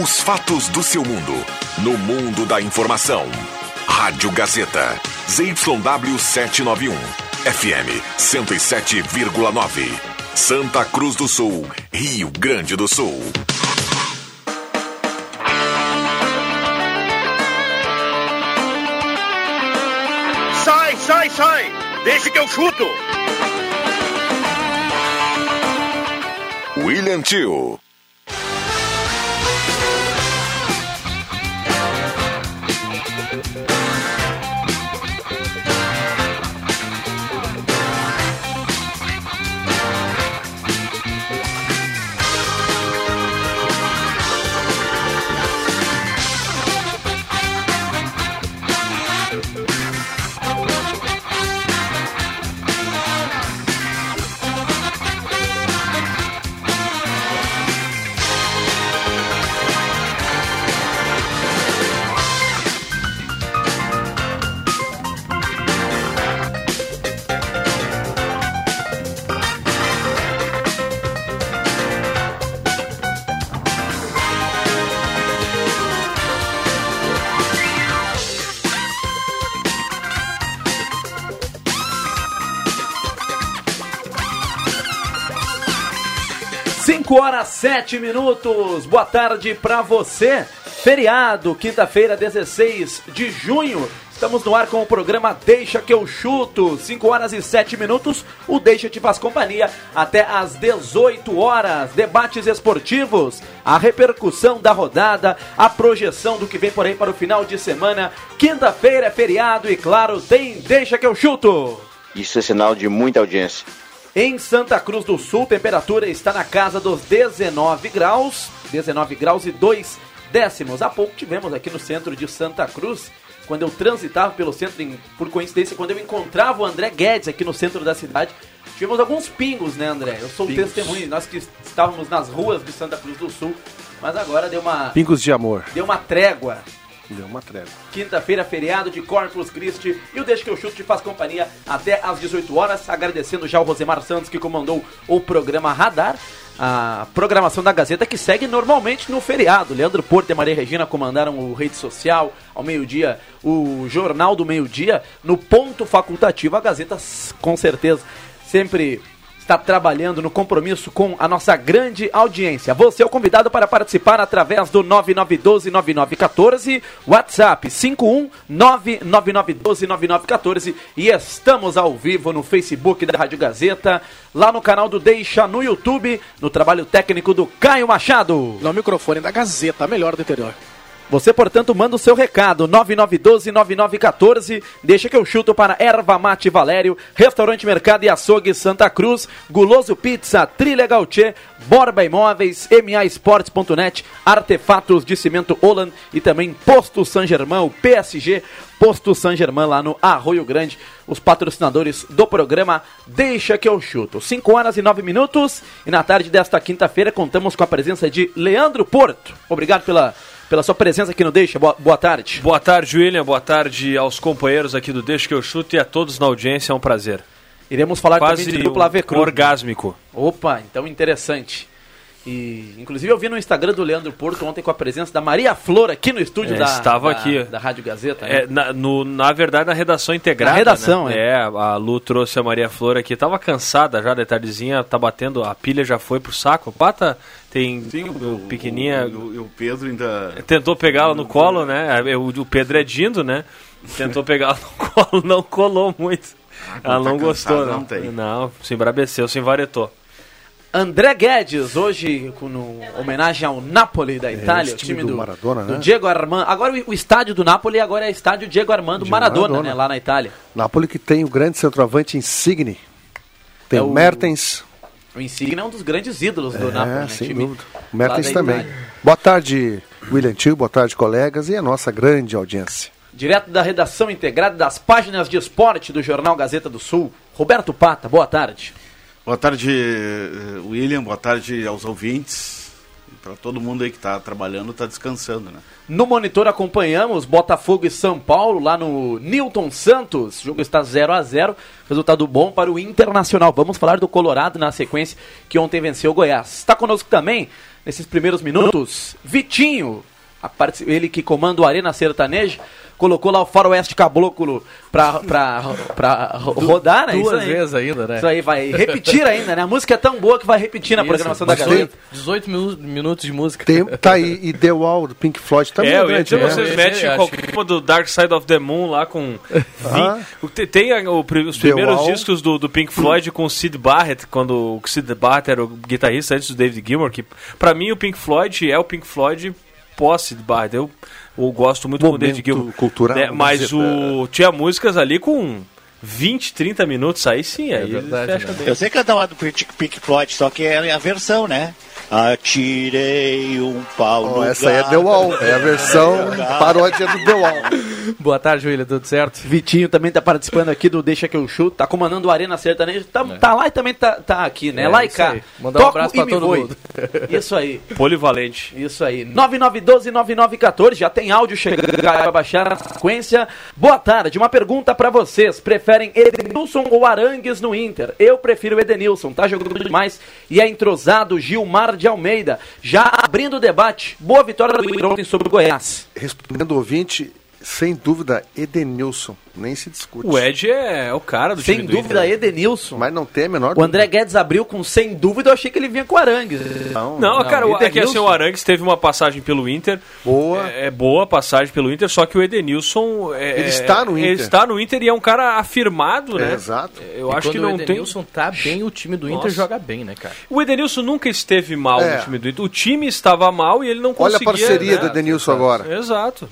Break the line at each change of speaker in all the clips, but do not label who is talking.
Os fatos do seu mundo. No mundo da informação. Rádio Gazeta. ZYW 791. FM 107,9. Santa Cruz do Sul. Rio Grande do Sul.
Sai, sai, sai! Deixa que eu chuto!
William Tio.
Sete minutos. Boa tarde pra você. Feriado, quinta-feira, 16 de junho. Estamos no ar com o programa Deixa que eu chuto. 5 horas e 7 minutos. O Deixa te faz companhia até às 18 horas. Debates esportivos, a repercussão da rodada, a projeção do que vem por aí para o final de semana. Quinta-feira é feriado e, claro, tem Deixa que eu chuto.
Isso é sinal de muita audiência.
Em Santa Cruz do Sul, temperatura está na casa dos 19 graus, 19 graus e 2 décimos. Há pouco tivemos aqui no centro de Santa Cruz, quando eu transitava pelo centro, por coincidência, quando eu encontrava o André Guedes aqui no centro da cidade, tivemos alguns pingos, né, André? Eu sou o testemunho, nós que estávamos nas ruas de Santa Cruz do Sul, mas agora deu uma,
Pingos de amor.
deu uma trégua.
Deu uma treva.
Quinta-feira, feriado de Corpus Christi. E o Deixa que eu chuto te faz companhia até às 18 horas. Agradecendo já o Rosemar Santos que comandou o programa Radar. A programação da Gazeta que segue normalmente no feriado. Leandro Porto e Maria Regina comandaram o Rede Social ao meio-dia, o Jornal do Meio-Dia. No ponto facultativo, a Gazeta com certeza sempre está trabalhando no compromisso com a nossa grande audiência. Você é o convidado para participar através do 99129914, WhatsApp 51999129914 e estamos ao vivo no Facebook da Rádio Gazeta, lá no canal do Deixa no YouTube, no trabalho técnico do Caio Machado.
No microfone da Gazeta, melhor do interior.
Você, portanto, manda o seu recado, 9912-9914. Deixa que eu chuto para Erva Mate Valério, Restaurante Mercado e Açougue Santa Cruz, Guloso Pizza, Trilha Gautier, Borba Imóveis, MAEsportes.net, Artefatos de Cimento Holland e também Posto San Germán, o PSG Posto San Germán lá no Arroio Grande, os patrocinadores do programa Deixa que eu chuto. 5 horas e 9 minutos e na tarde desta quinta-feira contamos com a presença de Leandro Porto. Obrigado pela, pela sua presença aqui no Deixa. Boa, boa tarde.
Boa tarde, William. Boa tarde aos companheiros aqui do Deixa que eu chuto e a todos na audiência. É um prazer.
Iremos falar
Quase
também de dupla
um
V Cruz.
orgásmico.
Opa, então interessante. E, inclusive, eu vi no Instagram do Leandro Porto ontem com a presença da Maria Flor aqui no estúdio
É,
da,
estava
da,
aqui.
da Rádio Gazeta. né?
É, na, no- na verdade, na redação integrada.
Na redação,
né?
é.
é. a Lu trouxe a Maria Flor aqui. Tava cansada já, de tardezinha, tá batendo, a pilha já foi pro saco. Pata tem o, pequenininha.
O, o- o Pedro ainda.
Tentou pegá-la no colo, né? É, O, o Pedro é dindo, né? Tentou pegá-la no colo, não colou muito. Ela
tá
não gostou,
cansado,
não.
não tem.
Não, se embrabeceu, se envaretou.
André Guedes, hoje com no, homenagem ao Napoli da Itália,
esse
o
time do
do,
Maradona,
do
né?
Diego Armando. Agora o, o estádio do Napoli agora é estádio Diego Armando
Diego
Maradona,
Maradona.
né, lá na Itália.
Napoli que tem o grande centroavante Insigne. Tem
É
o Mertens.
O Insigne é um dos grandes ídolos do
É,
Napoli, né?
sem
time
dúvida. O Mertens também.
Itália.
Boa tarde, William Tio. Boa tarde, colegas. E a nossa grande audiência.
Direto da redação integrada das páginas de esporte do Jornal Gazeta do Sul, Roberto Pata, boa tarde.
Boa tarde, eh, William. Boa tarde aos ouvintes. para todo mundo aí que tá trabalhando, tá descansando, né?
No monitor acompanhamos Botafogo e São Paulo lá no Newton Santos. O jogo está 0 a 0 Resultado bom para o Internacional. Vamos falar do Colorado na sequência que ontem venceu o Goiás. Está conosco também, nesses primeiros minutos, Vitinho. Ele que comanda o Arena Sertaneja. Colocou lá o Faroeste Caboclo pra, pra, pra ro- rodar, né?
Duas
aí.
vezes ainda, né?
Isso aí, vai repetir ainda, né? A música é tão boa que vai repetir na
Isso,
programação da Gazeta.
18 minu- minutos de música.
Tem, tá aí, e The Wall do Pink Floyd também.
É, eu ia
grande,
dizer,
né?
vocês
Esse
metem qualquer uma do Dark Side of the Moon lá com.
Ah.
Tem, tem o os primeiros discos do, do Pink Floyd com o Sid Barrett, quando o Sid Barrett era o guitarrista antes do David Gilmour, que pra mim o Pink Floyd é o Pink Floyd pós Sid Barrett. Eu, eu gosto muito do David Gilmour.
cultural,
né, Mas o, tinha músicas ali com 20, 30 minutos, aí sim, aí
verdade,
fecha
né?
bem.
Eu sei cantar uma do Pink Pink Floyd, só que é a versão, né? Atirei um pau no
essa aí é
gato.
The Wall, é a versão paródia do The Wall.
Boa tarde, William, tudo certo?
Vitinho também tá participando aqui do Deixa que eu chuto, tá comandando o Arena Sertaneja, tá, tá lá e também tá, tá aqui, né?
É,
lá e cá.
Mandar um abraço pra todo
voe.
mundo.
Isso aí,
Polivalente.
isso aí. 9912-9914, já tem áudio chegando para baixar na sequência. Boa tarde, uma pergunta pra vocês. Preferem Edenilson ou Arangues no Inter? Eu prefiro Edenilson, tá jogando demais e é entrosado Gilmar de Almeida. Já abrindo o debate, boa vitória do Inter ontem sobre o Goiás.
Respondendo o ouvinte, sem dúvida, Edenilson. Nem se discute.
O Ed é o cara do
Sem
time do
dúvida,
Inter.
Edenilson.
Mas não tem a menor
O André Guedes abriu com sem dúvida, eu achei que ele vinha com Arangues.
Não,
Não, cara, o- é que assim, o Arangues teve uma passagem pelo Inter.
Boa.
É, é boa passagem pelo Inter, só que o Edenilson. é-
Ele está no
Ele
Inter.
está no Inter e é um cara afirmado, né?
É, exato.
Eu
E
acho que não
o
tem.
Edenilson tá bem, o time do Inter
Nossa.
joga bem, né, cara?
O Edenilson nunca esteve mal
É.
no time do Inter. O time estava mal e ele não
Olha a
conseguia.
parceria
né?
do Edenilson agora.
Exato.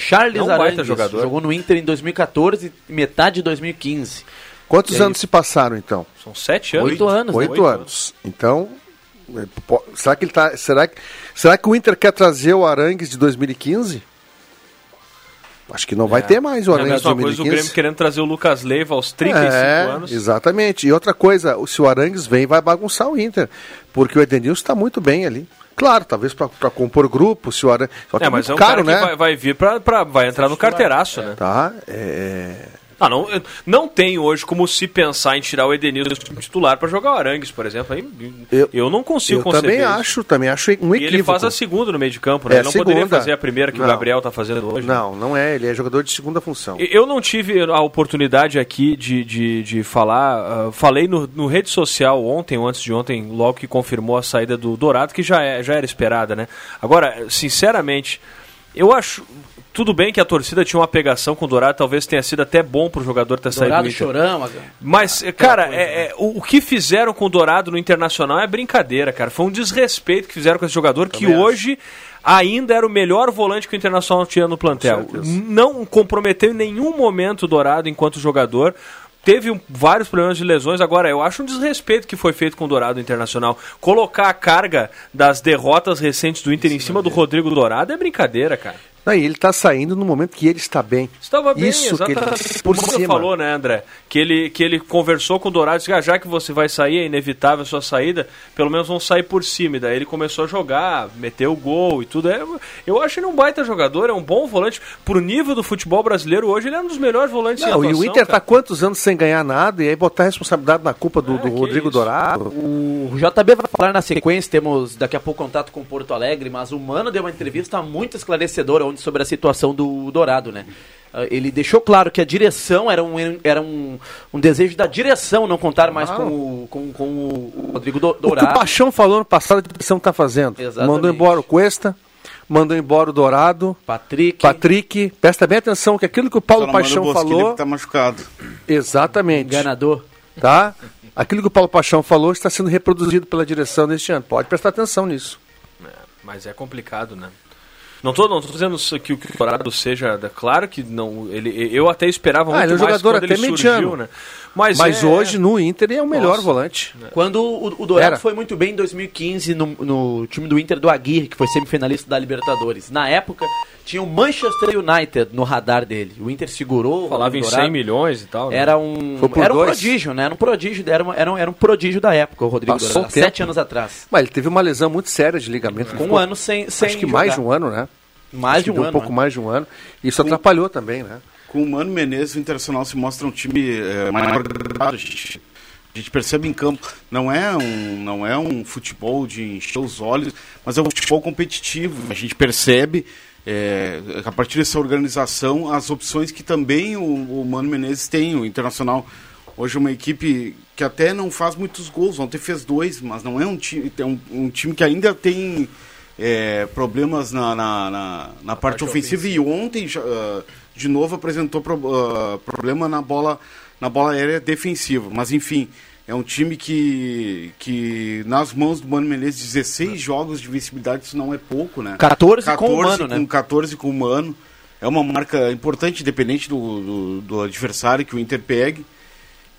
Charles
É um
Arangues
jogador.
jogou no Inter em 2014 e metade de 2015.
Quantos
E aí?
anos se passaram, então?
São sete anos.
Oito anos, né?
Oito anos. Então, é, será que ele tá. Será que, será que o Inter quer trazer o Arangues de 2015? Acho que não vai ter mais o
É a
Arangues de
mesma coisa o
2015.
Grêmio querendo trazer o Lucas Leiva aos 35
é,
anos.
Exatamente. E outra coisa, o- se o Arangues vem, vai bagunçar o Inter. Porque o Edenilson está muito bem ali. Claro, talvez para compor grupo, se o Arangues. Só que
É,
é
mas
muito
é um
caro,
cara
né?
que vai, vai vir pra- vai entrar no carteiraço, né?
Tá? É,
Ah, não, não tem hoje como se pensar em tirar o Edenilson titular pra jogar o Arangues, por exemplo. Aí, eu,
Eu-
não consigo
eu
conceber
também
isso.
acho, também acho um equívoco.
E ele faz a segunda no meio de campo, né?
É,
ele não poderia
segunda.
fazer a primeira que
Não.
o Gabriel tá fazendo hoje. né?
Não, não é. Ele é jogador de segunda função.
Eu não tive a oportunidade aqui de, de, de falar. ah, falei no, no rede social ontem, ou antes de ontem, logo que confirmou a saída do Dourado, que já, é, já era esperada, né? Agora, sinceramente, eu acho. Tudo bem que a torcida tinha uma pegação com o Dourado, talvez tenha sido até bom pro jogador ter saído
Dourado
do Inter.
chorão.
Mas, cara,
coisa,
é- é, o, o que fizeram com o Dourado no Internacional é brincadeira, cara. Foi um desrespeito que fizeram com esse jogador que hoje ainda era o melhor volante que o Internacional tinha no plantel. Não comprometeu em nenhum momento o Dourado enquanto jogador. Teve um- vários problemas de lesões. Agora, eu acho um desrespeito que foi feito com o Dourado Internacional. Colocar a carga das derrotas recentes do Inter em cima do Rodrigo Dourado é brincadeira, cara.
Não, e ele está saindo no momento que ele está bem.
Estava bem,
Isso que ele
exatamente.
por
Como você
cima.
falou, né, André? Que ele, que ele conversou com o Dourado e disse, ah, já que você vai sair, é inevitável a sua saída, pelo menos vão sair por cima. E daí ele começou a jogar, meteu o gol e tudo. É, eu acho ele um baita jogador, é um bom volante. Pro nível do futebol brasileiro hoje, ele é um dos melhores volantes em
Não, e
atuação,
o Inter
cara.
está quantos anos sem ganhar nada e aí botar a responsabilidade na culpa do,
É,
do Rodrigo
isso.
Dourado.
O JB vai falar na sequência, temos daqui a pouco contato com Porto Alegre, mas o Mano deu uma entrevista muito esclarecedora ontem sobre a situação do Dourado, né? Ah, Ele deixou claro que a direção era um, era um, um desejo da direção não contar mais com, o, com, com o Rodrigo Do-
O que o
Dourado.
Paixão falou no passado, a direção está fazendo.
Exatamente.
Mandou embora o Cuesta, mandou embora o Dourado,
Patrick.
Patrick. Presta bem atenção que aquilo que o Paulo Paixão
o
falou.
que tá machucado.
Exatamente.
Enganador.
Tá? Aquilo que o Paulo Paixão falou está sendo reproduzido pela direção neste ano. Pode prestar atenção nisso.
Mas é complicado, né? Não tô, não tô dizendo que o que o Dourado seja. Claro que não. Ele, eu até esperava
Ah,
muito
ele é um
mais
jogador
quando
até
ele
mediano.
surgiu, né? Mas,
Mas
é-
hoje no Inter é o melhor
Nossa.
volante.
Quando o, o Dourado
Era.
foi muito bem em 2015 no, no time do Inter do Aguirre, que foi semifinalista da Libertadores. Na época, tinha o Manchester United no radar dele. O Inter segurou.
Falava em
Dourado.
100 milhões e tal. né?
Era um, era um prodígio, né? Era um prodígio, era, uma- era, um, era um prodígio da época, o Rodrigo
Passou
Dourado. Sete anos atrás.
Mas ele teve uma lesão muito séria de ligamento.
Com um ano sem, sem
Acho que mais de
jogar.
um ano, né?
Mais
Acho
de um
deu
ano.
Um pouco
né?
mais de um ano. Isso atrapalhou também, né?
Com o Mano Menezes, o Internacional se mostra um time é, organizado. A gente, a gente percebe em campo. Não é, um, não é um futebol de encher os olhos, mas é um futebol competitivo. A gente percebe, é, a partir dessa organização, as opções que também o, o Mano Menezes tem. O Internacional hoje é uma equipe que até não faz muitos gols. Ontem fez dois, mas não é um time, é um, um time que ainda tem é, problemas na, na, na, na parte, ofensiva. E ontem, já, ah, de novo, apresentou pro- ah, problema na bola, na bola aérea defensiva. Mas, enfim, é um time que, que nas mãos do Mano Menezes, 16 jogos de vencibilidade, isso não é pouco, né?
14 com o Mano,
com
né?
14 com o Mano. É uma marca importante, independente do, do, do adversário que o Inter pegue.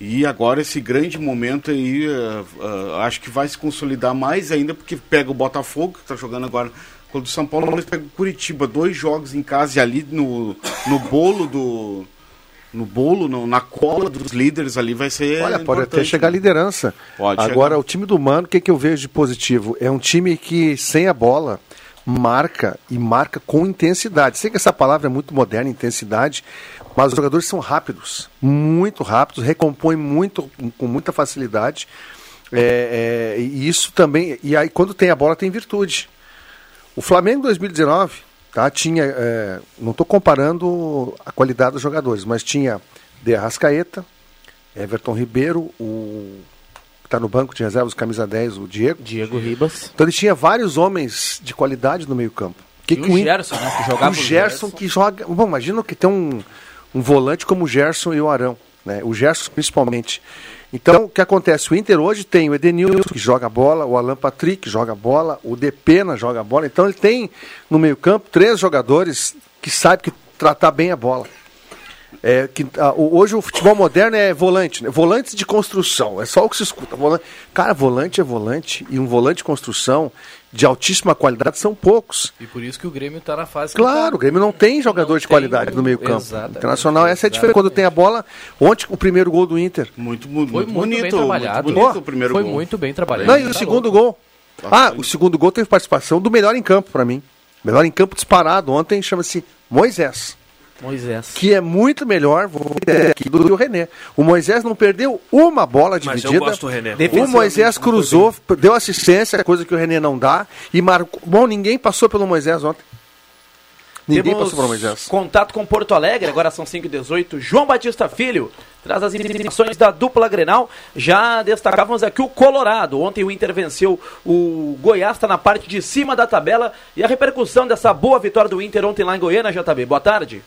E agora esse grande momento aí, eh, eh, acho que vai se consolidar mais ainda, porque pega o Botafogo, que está jogando agora contra o São Paulo, pega o Curitiba, dois jogos em casa e ali no, no bolo do. No bolo, no- na cola dos líderes ali vai ser.
Olha, pode até chegar à
né?
liderança.
Pode
Agora,
chegar.
o time do Mano, o que, que eu vejo de positivo? É um time que, sem a bola, marca e marca com intensidade. Sei que essa palavra é muito moderna, intensidade, mas os jogadores são rápidos, muito rápidos, recompõem muito, com muita facilidade. É, é, e isso também. E aí, quando tem a bola, tem virtude. O Flamengo 2019 tá, tinha. é, não estou comparando a qualidade dos jogadores, mas tinha De Arrascaeta, Everton Ribeiro, o que está no banco de reservas, camisa 10, o Diego.
Diego Ribas.
Então ele tinha vários homens de qualidade no meio-campo. Que
E
que
o Gerson, né, que jogava
o
o
Gerson,
Gerson.
que joga. Bom, imagina que tem um, um volante como o Gerson e o Arão. Né? O Gerson principalmente. Então, o que acontece? O Inter hoje tem o Edenilson, que joga bola, o Alan Patrick, que joga bola, o Depena joga bola. Então, ele tem no meio-campo três jogadores que sabem que tratar bem a bola. É, que, o- hoje o futebol moderno é volante, né? volantes de construção, é só o que se escuta. Volante. Cara, volante é volante, e um volante de construção de altíssima qualidade são poucos.
E por isso que o Grêmio tá na fase que
Claro,
tá.
o Grêmio não tem jogador
Não
de
tem
qualidade no meio-campo.
Exatamente,
Internacional, essa é a diferença. Quando tem a bola, ontem o primeiro gol do Inter.
Muito, mu-
Foi
muito,
muito bem
bonito,
trabalhado.
muito bonito o primeiro
Foi
gol.
muito bem trabalhado.
Não, e o
Tá
segundo
louco.
gol. Ah, o segundo gol teve participação do melhor em campo para mim. Melhor em campo disparado ontem chama-se Moisés.
Moisés.
que é muito melhor vou aqui, do que o René. O Moisés não perdeu uma bola
Mas
dividida.
eu gosto do René.
O Moisés cruzou, deu assistência, coisa que o René não dá, e marcou. Bom, ninguém passou pelo Moisés ontem. Ninguém
Temos
passou pelo Moisés.
contato com Porto Alegre, agora são 5 e 18 João Batista Filho traz as informações da dupla Grenal. Já destacávamos aqui o Colorado. Ontem o Inter venceu o Goiás, está na parte de cima da tabela. E a repercussão dessa boa vitória do Inter ontem lá em Goiânia, JB. Boa tarde.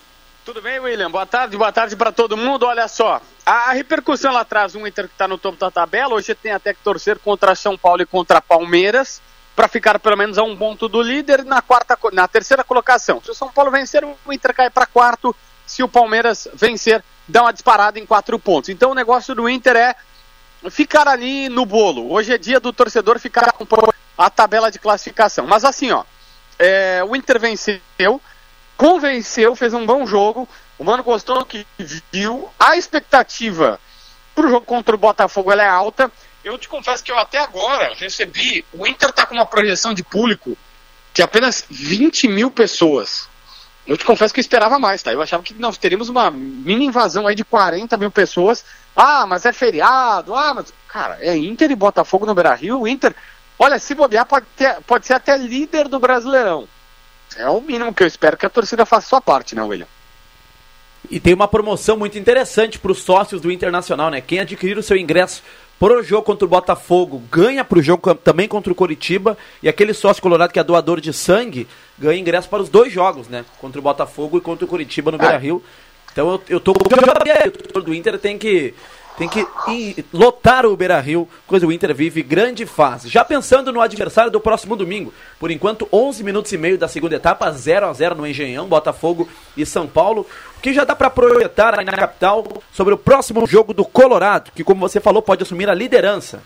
Tudo bem, William? Boa tarde, boa tarde para todo mundo. Olha só, a, repercussão lá atrás, o Inter que está no topo da tabela, hoje tem até que torcer contra São Paulo e contra Palmeiras para ficar pelo menos a um ponto do líder na quarta, na terceira colocação. Se o São Paulo vencer, o Inter cai para quarto. Se o Palmeiras vencer, dá uma disparada em quatro pontos. Então o negócio do Inter é ficar ali no bolo. Hoje é dia do torcedor ficar com a tabela de classificação. Mas assim, ó, é, o Inter venceu, convenceu, fez um bom jogo. O Mano gostou do que viu. A expectativa pro jogo contra o Botafogo ela é alta. Eu te confesso que eu até agora recebi. O Inter tá com uma projeção de público de apenas 20 mil pessoas. Eu te confesso que eu esperava mais, tá? Eu achava que nós teríamos uma mini invasão aí de 40 mil pessoas. Ah, mas é feriado. Ah, mas. Cara, é Inter e Botafogo no Beira Rio. O Inter, olha, se bobear, pode, ter, pode ser até líder do Brasileirão. É o mínimo que eu espero que a torcida faça a sua parte, né, William?
E tem uma promoção muito interessante para os sócios do Internacional, né? Quem adquirir o seu ingresso pro jogo contra o Botafogo ganha pro jogo também contra o Coritiba. E aquele sócio colorado que é doador de sangue ganha ingresso para os dois jogos, né? Contra o Botafogo e contra o Coritiba no Beira Rio. Então eu, eu tô o torcedor do Inter tem que tem que lotar o Beira Rio, coisa o Inter vive grande fase. Já pensando no adversário do próximo domingo, por enquanto 11 minutos e meio da segunda etapa, 0 a 0 no Engenhão, Botafogo e São Paulo, que já dá para projetar aí na capital sobre o próximo jogo do Colorado, que como você falou pode assumir a liderança.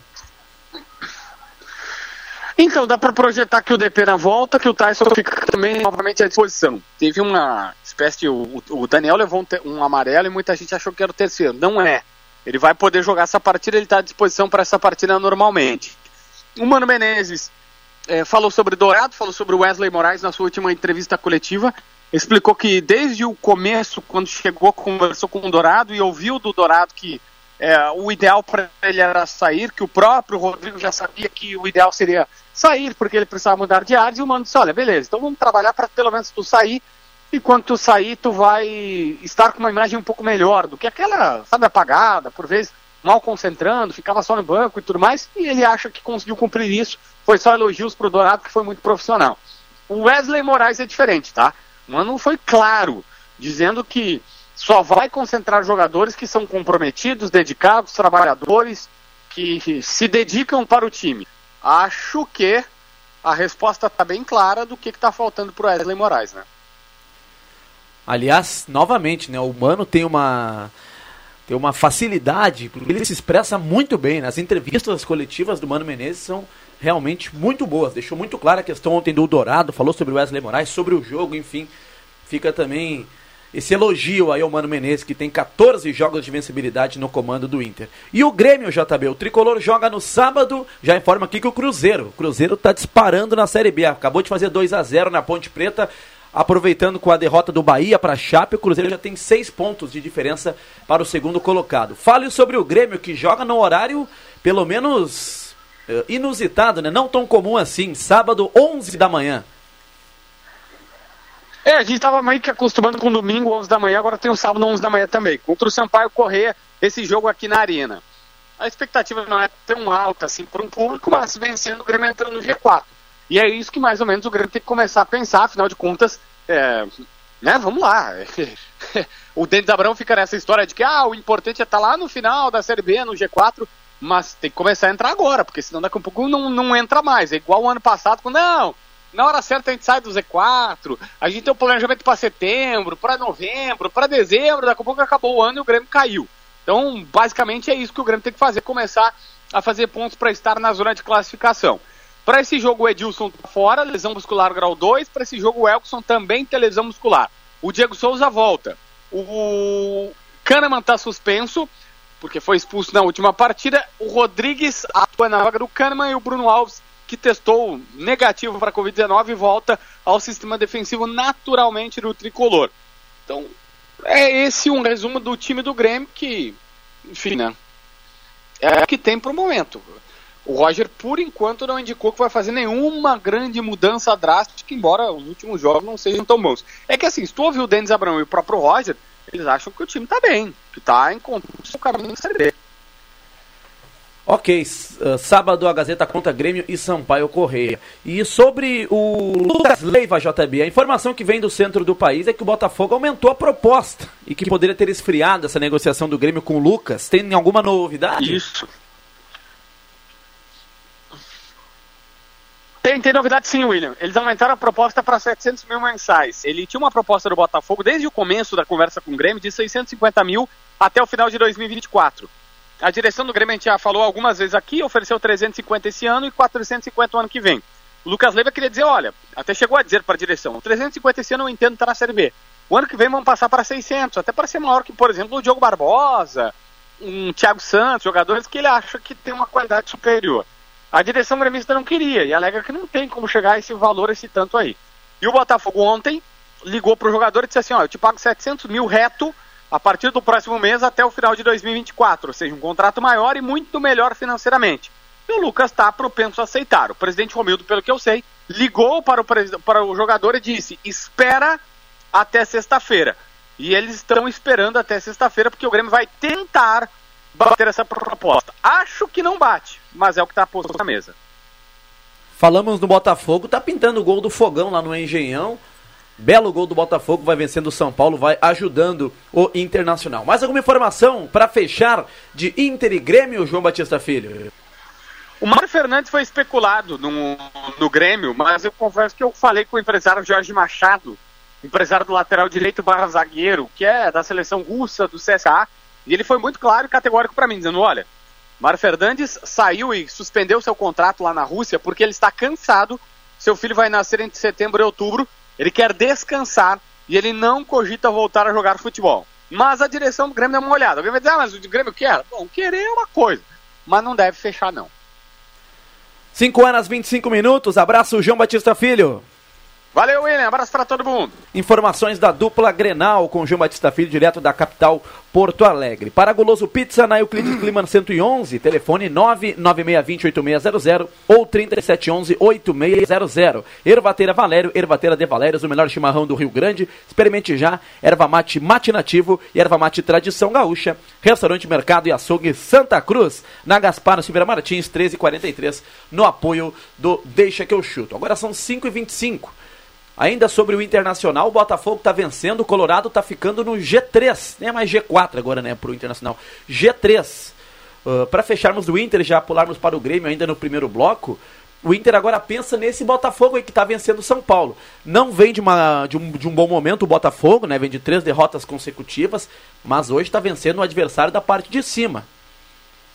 Então, dá para projetar que o DP na volta, que o Tyson fica também novamente à disposição. Teve uma espécie de. O, o Daniel levou um, um amarelo e muita gente achou que era o terceiro. Não é. Ele vai poder jogar essa partida, ele está à disposição para essa partida normalmente. O Mano Menezes eh, falou sobre Dourado, falou sobre Wesley Moraes na sua última entrevista coletiva. Explicou que desde o começo, quando chegou, conversou com o Dourado e ouviu do Dourado que é, o ideal para ele era sair, que o próprio Rodrigo já sabia que o ideal seria sair, porque ele precisava mudar de áreas, e o Mano disse, olha, beleza, então vamos trabalhar para pelo menos tu sair, e quando tu sair, tu vai estar com uma imagem um pouco melhor do que aquela, sabe, apagada, por vezes mal concentrando, ficava só no banco e tudo mais, e ele acha que conseguiu cumprir isso, foi só elogios pro Dourado, que foi muito profissional. O Wesley Moraes é diferente, tá? O Mano foi claro, dizendo que só vai concentrar jogadores que são comprometidos, dedicados, trabalhadores, que se dedicam para o time. Acho que a resposta está bem clara do que está faltando para o Wesley Moraes, né?
Aliás, novamente, né, o Mano tem uma tem uma facilidade, porque ele se expressa muito bem. Nas entrevistas coletivas do Mano Menezes são realmente muito boas. Deixou muito clara a questão ontem do Dourado, falou sobre o Wesley Moraes, sobre o jogo, enfim. Fica também esse elogio aí ao Mano Menezes, que tem 14 jogos de vencibilidade no comando do Inter. E o Grêmio, JB, o Tricolor joga no sábado, já informa aqui que o Cruzeiro, o Cruzeiro tá disparando na Série B, acabou de fazer 2 a 0 na Ponte Preta, aproveitando com a derrota do Bahia para a Chape, o Cruzeiro já tem 6 pontos de diferença para o segundo colocado. Fale sobre o Grêmio, que joga no horário, pelo menos eh, inusitado, né? não tão comum assim, sábado 11 da manhã.
É, a gente tava meio que acostumando com domingo, 11 da manhã, agora tem o sábado, 11 da manhã também. Contra o Sampaio Correr, esse jogo aqui na Arena. A expectativa não é tão alta assim para um público, mas vencendo o Grêmio entrando no G4. E é isso que mais ou menos o Grêmio tem que começar a pensar, afinal de contas, é, né, vamos lá. o Denis Abrão fica nessa história de que ah, o importante é estar lá no final da Série B, no G4, mas tem que começar a entrar agora, porque senão daqui a pouco não, não entra mais. É igual o ano passado, quando não, na hora certa a gente sai do Z4, a gente tem o planejamento para setembro, para novembro, para dezembro, daqui a pouco acabou o ano e o Grêmio caiu. Então, basicamente é isso que o Grêmio tem que fazer, começar a fazer pontos para estar na zona de classificação. Para esse jogo o Edilson tá fora, lesão muscular grau 2, para esse jogo o Elkson também tem lesão muscular. O Diego Souza volta. O Kahneman está suspenso, porque foi expulso na última partida. O Rodrigues atua na vaga do Kahneman e o Bruno Alves que testou negativo para a Covid-19 e volta ao sistema defensivo naturalmente do tricolor. Então, é esse um resumo do time do Grêmio que, enfim, né? É o que tem para o momento. O Roger, por enquanto, não indicou que vai fazer nenhuma grande mudança drástica, embora os últimos jogos não sejam tão bons. É que assim, se tu ouvir o Denis Abrão e o próprio Roger, eles acham que o time está bem, que está em o caminho da Série B.
Ok, uh, sábado a Gazeta conta Grêmio e Sampaio Correia. E sobre o Lucas Leiva, JB, a informação que vem do centro do país é que o Botafogo aumentou a proposta e que poderia ter esfriado essa negociação do Grêmio com o Lucas. Tem alguma novidade?
Isso. Tem, tem novidade sim, William. Eles aumentaram a proposta para 700 mil mensais. Ele tinha uma proposta do Botafogo desde o começo da conversa com o Grêmio de 650 mil até o final de 2024. A direção do Grêmio, a gente já falou algumas vezes aqui, ofereceu 350 esse ano e 450 o ano que vem. O Lucas Leiva queria dizer, olha, até chegou a dizer para a direção, 350 esse ano eu entendo estar tá na Série B. O ano que vem vamos passar para 600, até para ser maior que, por exemplo, o Diogo Barbosa, um Thiago Santos, jogadores que ele acha que tem uma qualidade superior. A direção gremista não queria e alega que não tem como chegar a esse valor, esse tanto aí. E o Botafogo ontem ligou para o jogador e disse assim, ó, eu te pago 700 mil reto a partir do próximo mês até o final de 2024, ou seja, um contrato maior e muito melhor financeiramente. E o Lucas está propenso a aceitar. O presidente Romildo, pelo que eu sei, ligou para o, para o jogador e disse: espera até sexta-feira. E eles estão esperando até sexta-feira, porque o Grêmio vai tentar bater essa proposta. Acho que não bate, mas é o que está posto na mesa.
Falamos no Botafogo, tá pintando o gol do fogão lá no Engenhão. Belo gol do Botafogo, vai vencendo o São Paulo, vai ajudando o Internacional. Mais alguma informação para fechar de Inter e Grêmio, João Batista Filho?
O Mário Fernandes foi especulado no, no Grêmio, mas eu confesso que eu falei com o empresário Jorge Machado, empresário do lateral direito barra zagueiro, que é da seleção russa, do CSA, e ele foi muito claro e categórico para mim, dizendo, olha, Mário Fernandes saiu e suspendeu seu contrato lá na Rússia porque ele está cansado, seu filho vai nascer entre setembro e outubro, ele quer descansar e ele não cogita voltar a jogar futebol. Mas a direção do Grêmio dá uma olhada. Alguém vai dizer, ah, mas o Grêmio quer? Bom, querer é uma coisa, mas não deve fechar não.
5 horas 25 minutos. Abraço, João Batista Filho.
Valeu, William. Abraço para todo mundo.
Informações da dupla Grenal com João Batista Filho, direto da capital Porto Alegre. Para Goloso Pizza, na Euclides Clima 111, telefone 996208600 ou 3711-8600. Ervateira Valério, Ervateira de Valérios, o melhor chimarrão do Rio Grande. Experimente já, erva mate mate nativo e erva mate tradição gaúcha. Restaurante Mercado e Açougue Santa Cruz, na Gaspar Silveira Martins, 1343, no apoio do Deixa que eu chuto. Agora são 5h25. Ainda sobre o Internacional, o Botafogo está vencendo, o Colorado está ficando no G3, nem é mais G4 agora, né, para o Internacional. G3. Uh, para fecharmos do Inter já pularmos para o Grêmio ainda no primeiro bloco, o Inter agora pensa nesse Botafogo aí que está vencendo o São Paulo. Não vem de, uma, de, um, de um bom momento o Botafogo, né? Vem de três derrotas consecutivas, mas hoje está vencendo o adversário da parte de cima.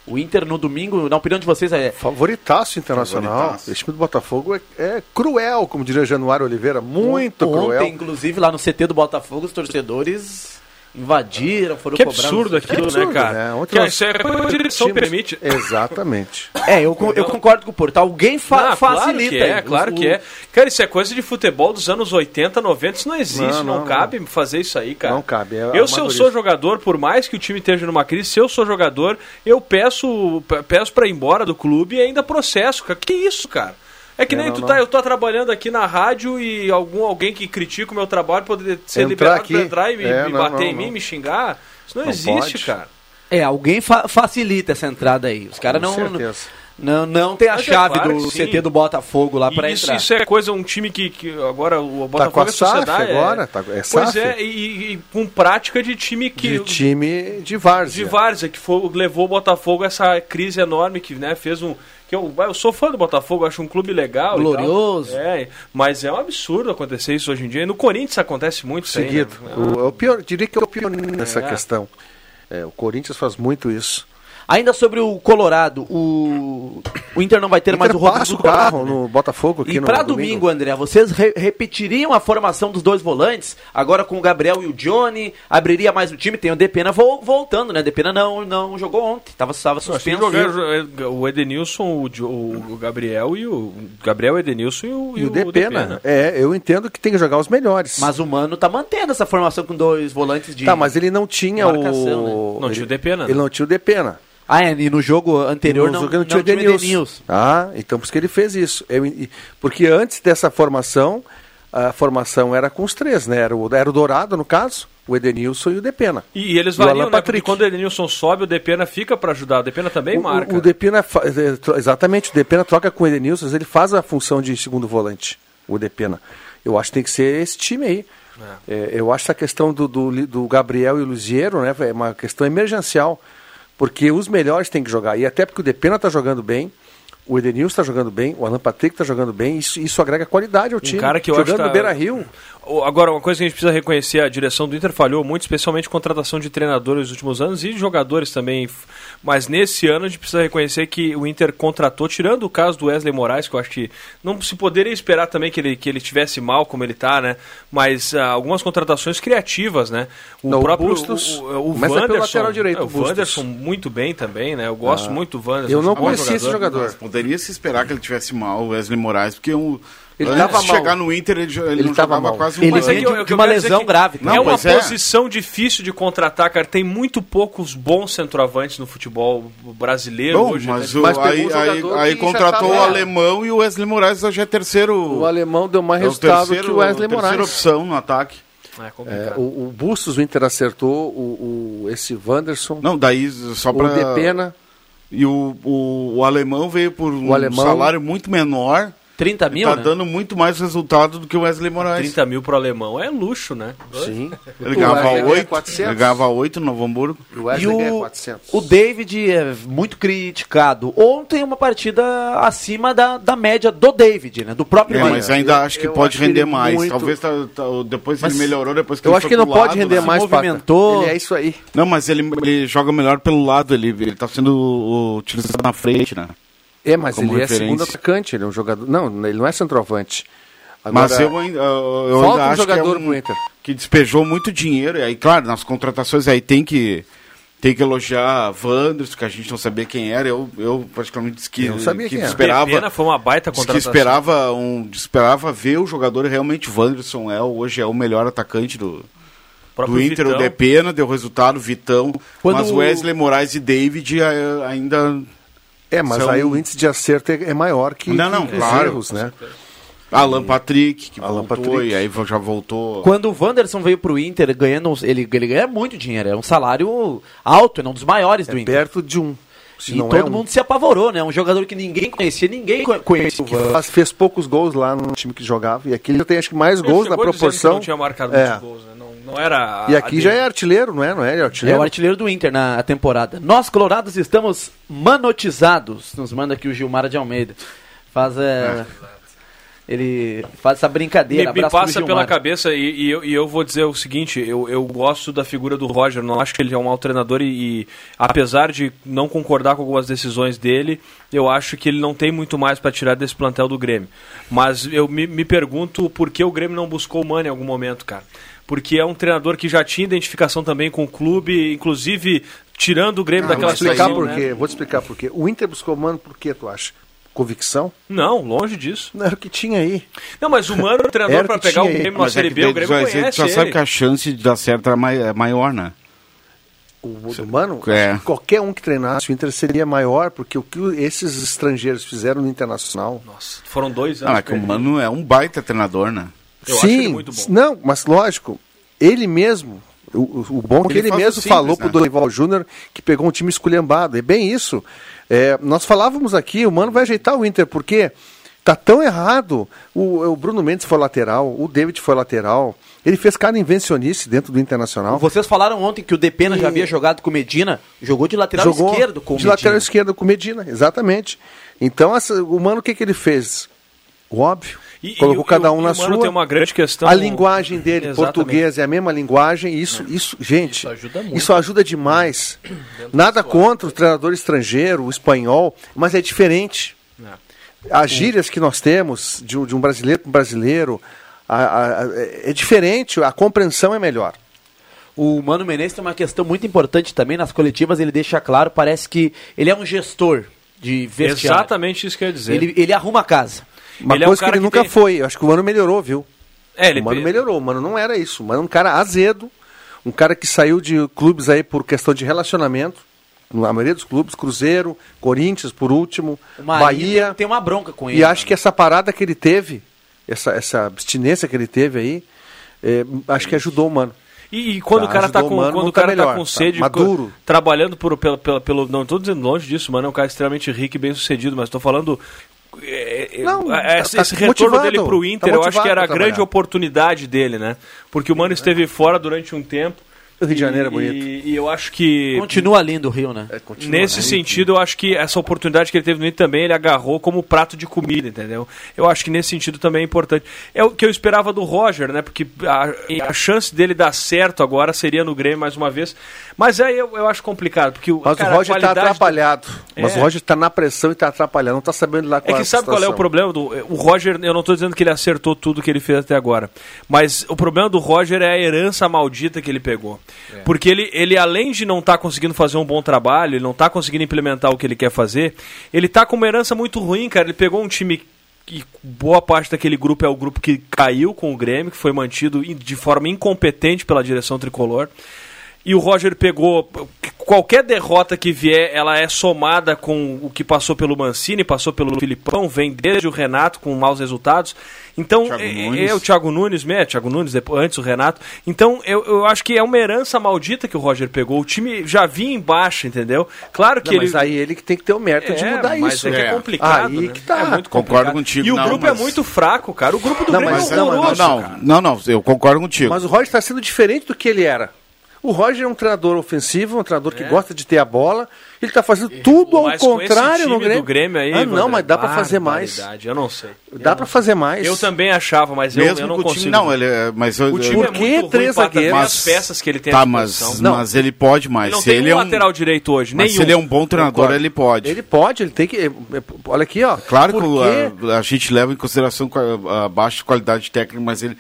O Inter no domingo, na opinião de vocês, é.
Favoritaço internacional.
Favoritaço.
Esse time do Botafogo é, é cruel, como diria Januário Oliveira. Muito
Ontem,
cruel.
inclusive, lá no CT do Botafogo, os torcedores invadiram, foram
Que
cobrados.
absurdo aquilo,
absurdo,
né, cara?
né? Ontem
Que
nós-
isso é a direção permite.
Exatamente.
É, eu, eu concordo com o Porto. Alguém fa
Ah,
facilita.
Claro que é,
aí.
claro
O-
que é. Cara, isso é coisa de futebol dos anos 80, 90. Isso não existe,
Não,
não,
não,
cabe fazer isso aí, cara.
Não cabe, é
eu, se eu sou jogador, por mais que o time esteja numa crise, se eu sou jogador, eu peço, pe- peço pra ir embora do clube e ainda processo, cara. Que isso, cara? É que
É,
nem
não,
tu
não.
tá, eu tô trabalhando aqui na rádio e algum alguém que critica o meu trabalho poder ser
Entrar
liberado
aqui.
pra entrar e me,
É,
me
não,
bater
não,
em mim,
não.
me xingar. Isso não,
Não
existe,
pode.
cara.
É, alguém fa- facilita essa entrada aí. Os caras
Com
não,
certeza.
não, não tem a
Mas é
chave
claro
do
que sim.
CT do Botafogo lá pra
isso,
entrar.
isso é coisa, um time que, que agora o Botafogo
com a
é sociedade.
SAF agora, tá- é
pois
SAF.
é, e, e- e com prática de time que.
De time de várzea.
de Várzea, que foi, levou o Botafogo a essa crise enorme que né, fez um. Que eu, eu sou fã do Botafogo, acho um clube legal. e tal.
Glorioso.
É, mas é um absurdo acontecer isso hoje em dia. E no Corinthians acontece muito isso aí, né?
Seguido. O, é o pior, diria que é o pior nessa
É.
questão. É, o Corinthians faz muito isso.
Ainda sobre o Colorado, o, o Inter não vai ter mais o Rodrigo
o carro
né?
no Botafogo aqui
E
no
pra domingo, André, vocês re- repetiriam a formação dos dois volantes, agora com o Gabriel e o Johnny, abriria mais o time, tem o Depena vo voltando, né? Depena não, não jogou ontem, tava, tava suspenso.
jogar o Edenilson, o, Jo- o Gabriel e o. Gabriel Edenilson e o,
E o Depena. É, eu entendo que tem que jogar os melhores.
Mas o Mano tá mantendo essa formação com dois volantes de.
Tá, mas ele não tinha
marcação,
o.
Não
ele,
tinha o Depena,
Ele
né?
não tinha o Depena.
Ah, é, e no jogo anterior
No
não,
jogo
não,
tinha o. Edenilson. Ah, então por isso que ele fez isso. Eu- e- porque antes dessa formação, a formação era com os três, né? Era o, era o Dourado, no caso, o Edenilson e o Depena.
E eles
E o
variam,
Alan
né? Porque quando o Edenilson sobe, o Depena fica pra ajudar. O Depena também
O-
marca.
O, o Depena, eh, tro- exatamente, o Depena troca com o Edenilson, ele faz a função de segundo volante, o Depena. Eu acho que tem que ser esse time aí. É, eu acho essa questão do, do, do Gabriel e o Luziero né, é uma questão emergencial, porque os melhores têm que jogar. E até porque o Depena está jogando bem, o Edenilson está jogando bem, o Alan Patrick está jogando bem, isso, isso agrega qualidade ao time.
Um cara que eu acho
jogando
que
no
tá-
Beira Rio.
Agora, uma coisa que a gente precisa reconhecer, a direção do Inter falhou muito, especialmente contratação de treinadores nos últimos anos e de jogadores também. Mas nesse ano a gente precisa reconhecer que o Inter contratou, tirando o caso do Wesley Moraes, que eu acho que não se poderia esperar também que ele, que ele tivesse mal como ele está, né? Mas ah, algumas contratações criativas, né? O
Não, o
próprio
Bustos
o, o, o
pelo
Wanderson,
lateral direito,
é,
o Bustos.
Wanderson muito bem também, né? Eu gosto muito do Wanderson.
eu não
um
conhecia esse jogador.
Mas poderia se esperar que ele tivesse mal, o Wesley Moraes, porque o,
Ele
antes
tava
de
mal.
chegar no Inter, ele, ele
Ele
não
tava
jogava
mal.
quase um
Ele
ano.
é
de-
eu-
uma lesão grave.
Não,
é uma
é.
posição difícil de contratar, cara. Tem muito poucos bons centroavantes no futebol brasileiro
Bom,
hoje.
mas,
né?
o-
Mas
aí,
um
aí, aí contratou
tava-
o alemão e o Wesley Moraes hoje é terceiro.
O alemão deu mais
é o
resultado
terceiro-
que o Wesley
terceira
Moraes.
opção no ataque.
É
É, o, o Bustos, o Inter acertou, o, o- esse Wanderson,
Não, daí só
o
para
Depena.
E o, o, o alemão veio por um
O alemão-
salário muito menor.
30 mil,
tá
né?
dando muito mais resultado do que o Wesley Moraes.
30 mil pro alemão é luxo, né?
Sim.
Ele ganhava
Wesley ganha
8,
400.
ele ganhava 8 no Novo Hamburgo.
O
E
Wesley ganha
o,
400.
o David é muito criticado. Ontem uma partida acima da, da média do David, né? Do próprio
É, mas ainda acho que
eu
pode
acho
render
ele
mais.
muito-
Talvez tá- tá- depois
Mas
ele melhorou, depois que
Eu
ele
acho
foi
que não pode
lado,
render
né?
mais,
movimentou.
Ele é isso aí.
Não, mas ele, ele joga melhor pelo lado, ele, ele tá sendo utilizado na frente, né?
É, mas ele é
referência.
segundo atacante, ele é um jogador. Não, ele não é centroavante. Agora,
Mas eu ainda, eu ainda
um
acho
jogador
que, é um,
Inter.
que despejou muito dinheiro. E aí, claro, nas contratações aí tem que, tem que elogiar Wanderson, que a gente não sabia quem era. Eu, eu praticamente disse que,
Eu não sabia
que
quem era.
esperava.
Pena foi uma baita
disse que
contratação.
esperava, um, esperava ver o jogador e realmente o Wanderson é, hoje é o melhor atacante do, do Inter.
Vitão.
O de pena, deu resultado, Vitão.
Quando
Mas
o-
Wesley Moraes e David eh, ainda.
É, mas
São-
aí o índice de acerto é, é maior que,
Não, não,
que
claro.
os erros, né?
Alan Patrick, que
Alan
voltou
Patrick.
e aí já voltou.
Quando o Wanderson veio pro Inter ganhando, uns- ele, ele ganha muito dinheiro, é um salário alto, é um dos maiores do
É
Inter.
perto de um. Se
E
não
todo
é um,
mundo se apavorou, né? Um jogador que ninguém conhecia, ninguém co- conhecia o
faz- fez poucos gols lá no time que jogava. E aqui ele tem acho que mais
Ele
gols na proporção.
Não tinha marcado
É.
muitos gols, né? Não, não era.
E aqui já é artilheiro, não é? Não é? É
É
artilheiro.
o artilheiro do Inter na temporada. Nós, colorados, estamos manotizados. Nos manda aqui o Gilmar de Almeida. Faz é, Ele faz essa brincadeira.
Me, me passa pela cabeça e, e eu, e eu vou dizer o seguinte: eu, eu gosto da figura do Roger, não acho que ele é um mau treinador e, e, apesar de não concordar com algumas decisões dele, eu acho que ele não tem muito mais para tirar desse plantel do Grêmio. Mas eu me, me pergunto por que o Grêmio não buscou o Mano em algum momento, cara. Porque é um treinador que já tinha identificação também com o clube, inclusive tirando o Grêmio
Vou
daquela
te explicar
situação.
por
né?
quê. Vou te explicar por quê. O Inter buscou o Mano por quê, tu acha? Convicção?
Não, longe disso.
Não era o que tinha aí.
Não, mas o Mano, o treinador, para pegar o. Grêmio na
é
Série B, o Grêmio conhece
já sabe
ele.
que a chance de dar certo é mai- é maior, né?
O, do Mano,
É.
qualquer um que treinasse o Inter seria maior, porque o que esses estrangeiros fizeram no Internacional.
Nossa, foram dois
Ah,
anos.
mas que o. Mano é um baita treinador, né?
Eu
Sim,
muito bom.
não, mas lógico, ele mesmo, o, o- bom é que
Ele
ele mesmo
simples,
falou pro
né?
Dorival Júnior que pegou um time esculhambado. É bem isso. É, nós falávamos aqui, o Mano vai ajeitar o Inter, porque tá tão errado. O, o Bruno Mendes foi lateral, o David foi lateral. Ele fez cada invencionice dentro do Internacional.
Vocês falaram ontem que o Depena já
E-
havia jogado com o Medina, jogou de lateral
Jogou
esquerdo com o
de
Medina.
lateral esquerdo com Medina, exatamente. Então, essa- o Mano, o que, que ele fez? O óbvio.
E-
Colocou
e
cada um
e
na sua.
tem uma grande questão-
A linguagem dele,
Exatamente.
português, é a mesma linguagem. Isso, isso gente,
Isso ajuda muito.
isso ajuda demais. Nada contra o treinador estrangeiro, o espanhol, mas é diferente. As gírias que nós temos de, um- de um brasileiro para um brasileiro a- a- a- é diferente, a compreensão é melhor.
O Mano Menezes tem uma questão muito importante também nas coletivas, ele deixa claro, parece que ele é um gestor de vestiário.
Exatamente isso que eu ia dizer.
Ele, ele arruma a casa.
Uma
Ele é um
coisa que ele
que
nunca
tem-
foi. Eu acho que o Mano melhorou, viu?
É, ele
o Mano melhorou, o Mano não era isso. O Mano é um cara azedo, um cara que saiu de clubes aí por questão de relacionamento. Na maioria dos clubes, Cruzeiro, Corinthians, por último, Bahia.
tem, tem uma bronca com ele.
E acho que essa parada que ele teve, essa, essa abstinência que ele teve aí, é, acho que ajudou o Mano.
E, e quando
Tá,
o cara tá com,
Mano,
quando o
tá
cara tá
melhor,
com
tá
sede,
maduro.
co- trabalhando por, pelo, pelo, pelo- Não estou dizendo longe disso, mano, é um cara extremamente rico e bem sucedido, mas estou falando. É, é,
Não,
é,
tá-
esse,
tá
esse retorno dele pro
tá
Inter, eu acho que era a grande oportunidade dele, né? Porque o Mano esteve fora durante um tempo.
O Rio de Janeiro é
e-
bonito.
E, e eu acho que.
Continua lindo o Rio, né?
É, continua,
Nesse
né?
sentido, eu acho que essa oportunidade que ele teve no Inter também, ele agarrou como prato de comida, entendeu? Eu acho que nesse sentido também é importante. É o que eu esperava do Roger, né? Porque a, a chance dele dar certo agora seria no Grêmio mais uma vez. Mas aí eu, eu acho complicado, porque o,
Mas
cara,
o
a
Roger está
qualidade do-
atrapalhado. Mas
É.
o Roger está na pressão e está atrapalhado. Não está sabendo lá
É
qual
que
a
sabe qual é o problema do. O Roger, eu não estou dizendo que ele acertou tudo que ele fez até agora. Mas o problema do Roger é a herança maldita que ele pegou. Porque ele, ele, além de não estar conseguindo fazer um bom trabalho, ele não está conseguindo implementar o que ele quer fazer, ele está com uma herança muito ruim, cara. Ele pegou um time. E boa parte daquele grupo é o grupo que caiu com o Grêmio, que foi mantido de forma incompetente pela direção tricolor. E o Roger pegou. Qualquer derrota que vier, ela é somada com o que passou pelo Mancini, passou pelo Filipão, vem desde o Renato com maus resultados. Então,
Thiago
é,
Nunes.
é o Thiago Nunes, né? Thiago Nunes, depois, antes o Renato. Então, eu, eu acho que é uma herança maldita que o Roger pegou. O time já vinha em baixa, entendeu? Claro que
Não,
ele.
mas aí ele que tem que ter o mérito de
É,
mudar
mas
isso.
é é
É.
complicado.
Aí
né?
que tá.
É muito
Concordo contigo,
E o
não,
grupo é
mas-
muito fraco, cara. O grupo do
Não,
Grêmio
mas
é
é,
horroroso,
não, não, não, eu concordo contigo.
Mas o Roger está sendo diferente do que ele era. O Roger é um treinador ofensivo, um treinador que gosta de ter a bola. Ele está fazendo tudo ao
Mas com esse
contrário
time
no Grêmio.
do Grêmio aí,
ah, não, mas dá para fazer mais.
Eu não sei.
Dá para fazer mais.
Eu também achava, mas eu,
Mesmo
eu não consigo.
time, não, ele é, mas eu,
O time é
Por que
muito ruim
três zagueiros?
as peças que ele tem
tá, mas.
Não.
mas ele pode mais.
Ele não
se
tem
ele
um
é um
lateral direito hoje,
mas
nenhum.
se ele é um bom treinador, ele pode.
Ele pode, ele tem que. é, é, Olha aqui, ó.
Claro que a, a gente leva em consideração a, a baixa qualidade técnica, mas ele,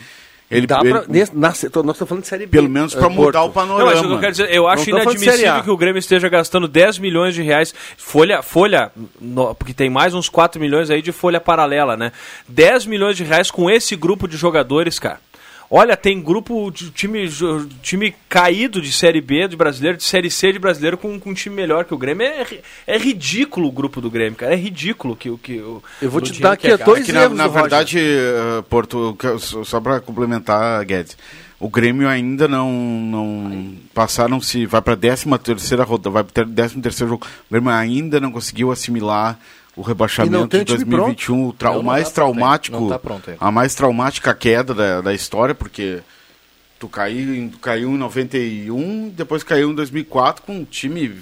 ele,
dá
ele-
pra, nesse- na, tô- nós estamos falando de série B.
pelo menos para
eh,
mudar
Porto.
o panorama.
Não, eu quero dizer, eu acho inadmissível que o Grêmio esteja gastando 10 milhões de reais. Folha, folha, no- porque tem mais uns 4 milhões aí de folha paralela, né? 10 milhões de reais com esse grupo de jogadores, cara. Olha, tem grupo de time, time caído de Série B de brasileiro, de Série C de brasileiro com, com um time melhor que o Grêmio. É, é ridículo o grupo do Grêmio, cara. É ridículo que o que o
Eu vou
o
te dar
que
aqui
é
ó, dois
que na, na
do Roger.
verdade, eh, Porto, só para complementar, Guedes, o Grêmio ainda não, não passaram-se, vai para a 13 terceira rodada, vai para o 13 terceiro jogo. O Grêmio ainda não conseguiu assimilar o
E
rebaixamento de
o time
2021, o, tra-
Não,
o mais
tá
traumático,
tá pronto ainda.
a mais traumática queda da, da história, porque tu caiu, caiu em 91, depois caiu em 2004 com um time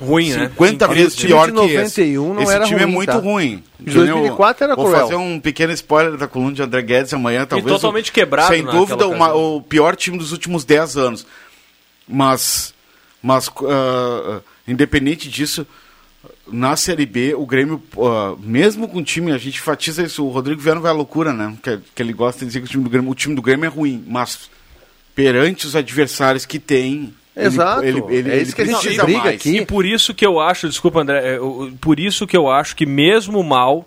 ruim, né?
50
Incrível.
vezes pior que esse.
91 não
esse
era
time é
ruim,
muito
tá?
ruim.
De 2004 era
Vou
cruel.
fazer um pequeno spoiler da coluna de André Guedes amanhã, talvez. o-
totalmente quebrado
Sem dúvida, uma- o pior time dos últimos 10 anos. Mas, mas ah, independente disso, na Série B, o Grêmio, ah, mesmo com o time, a gente enfatiza isso, o Rodrigo Viana vai à loucura, né? Que, que ele gosta de dizer que o time do Grêmio, o time do Grêmio é ruim, mas perante os adversários que tem, ele-
Exato.
ele, ele,
É
ele
isso que a gente
precisa
briga
mais.
aqui.
E por isso que eu acho, desculpa André, é, eu- por isso que eu acho que mesmo mal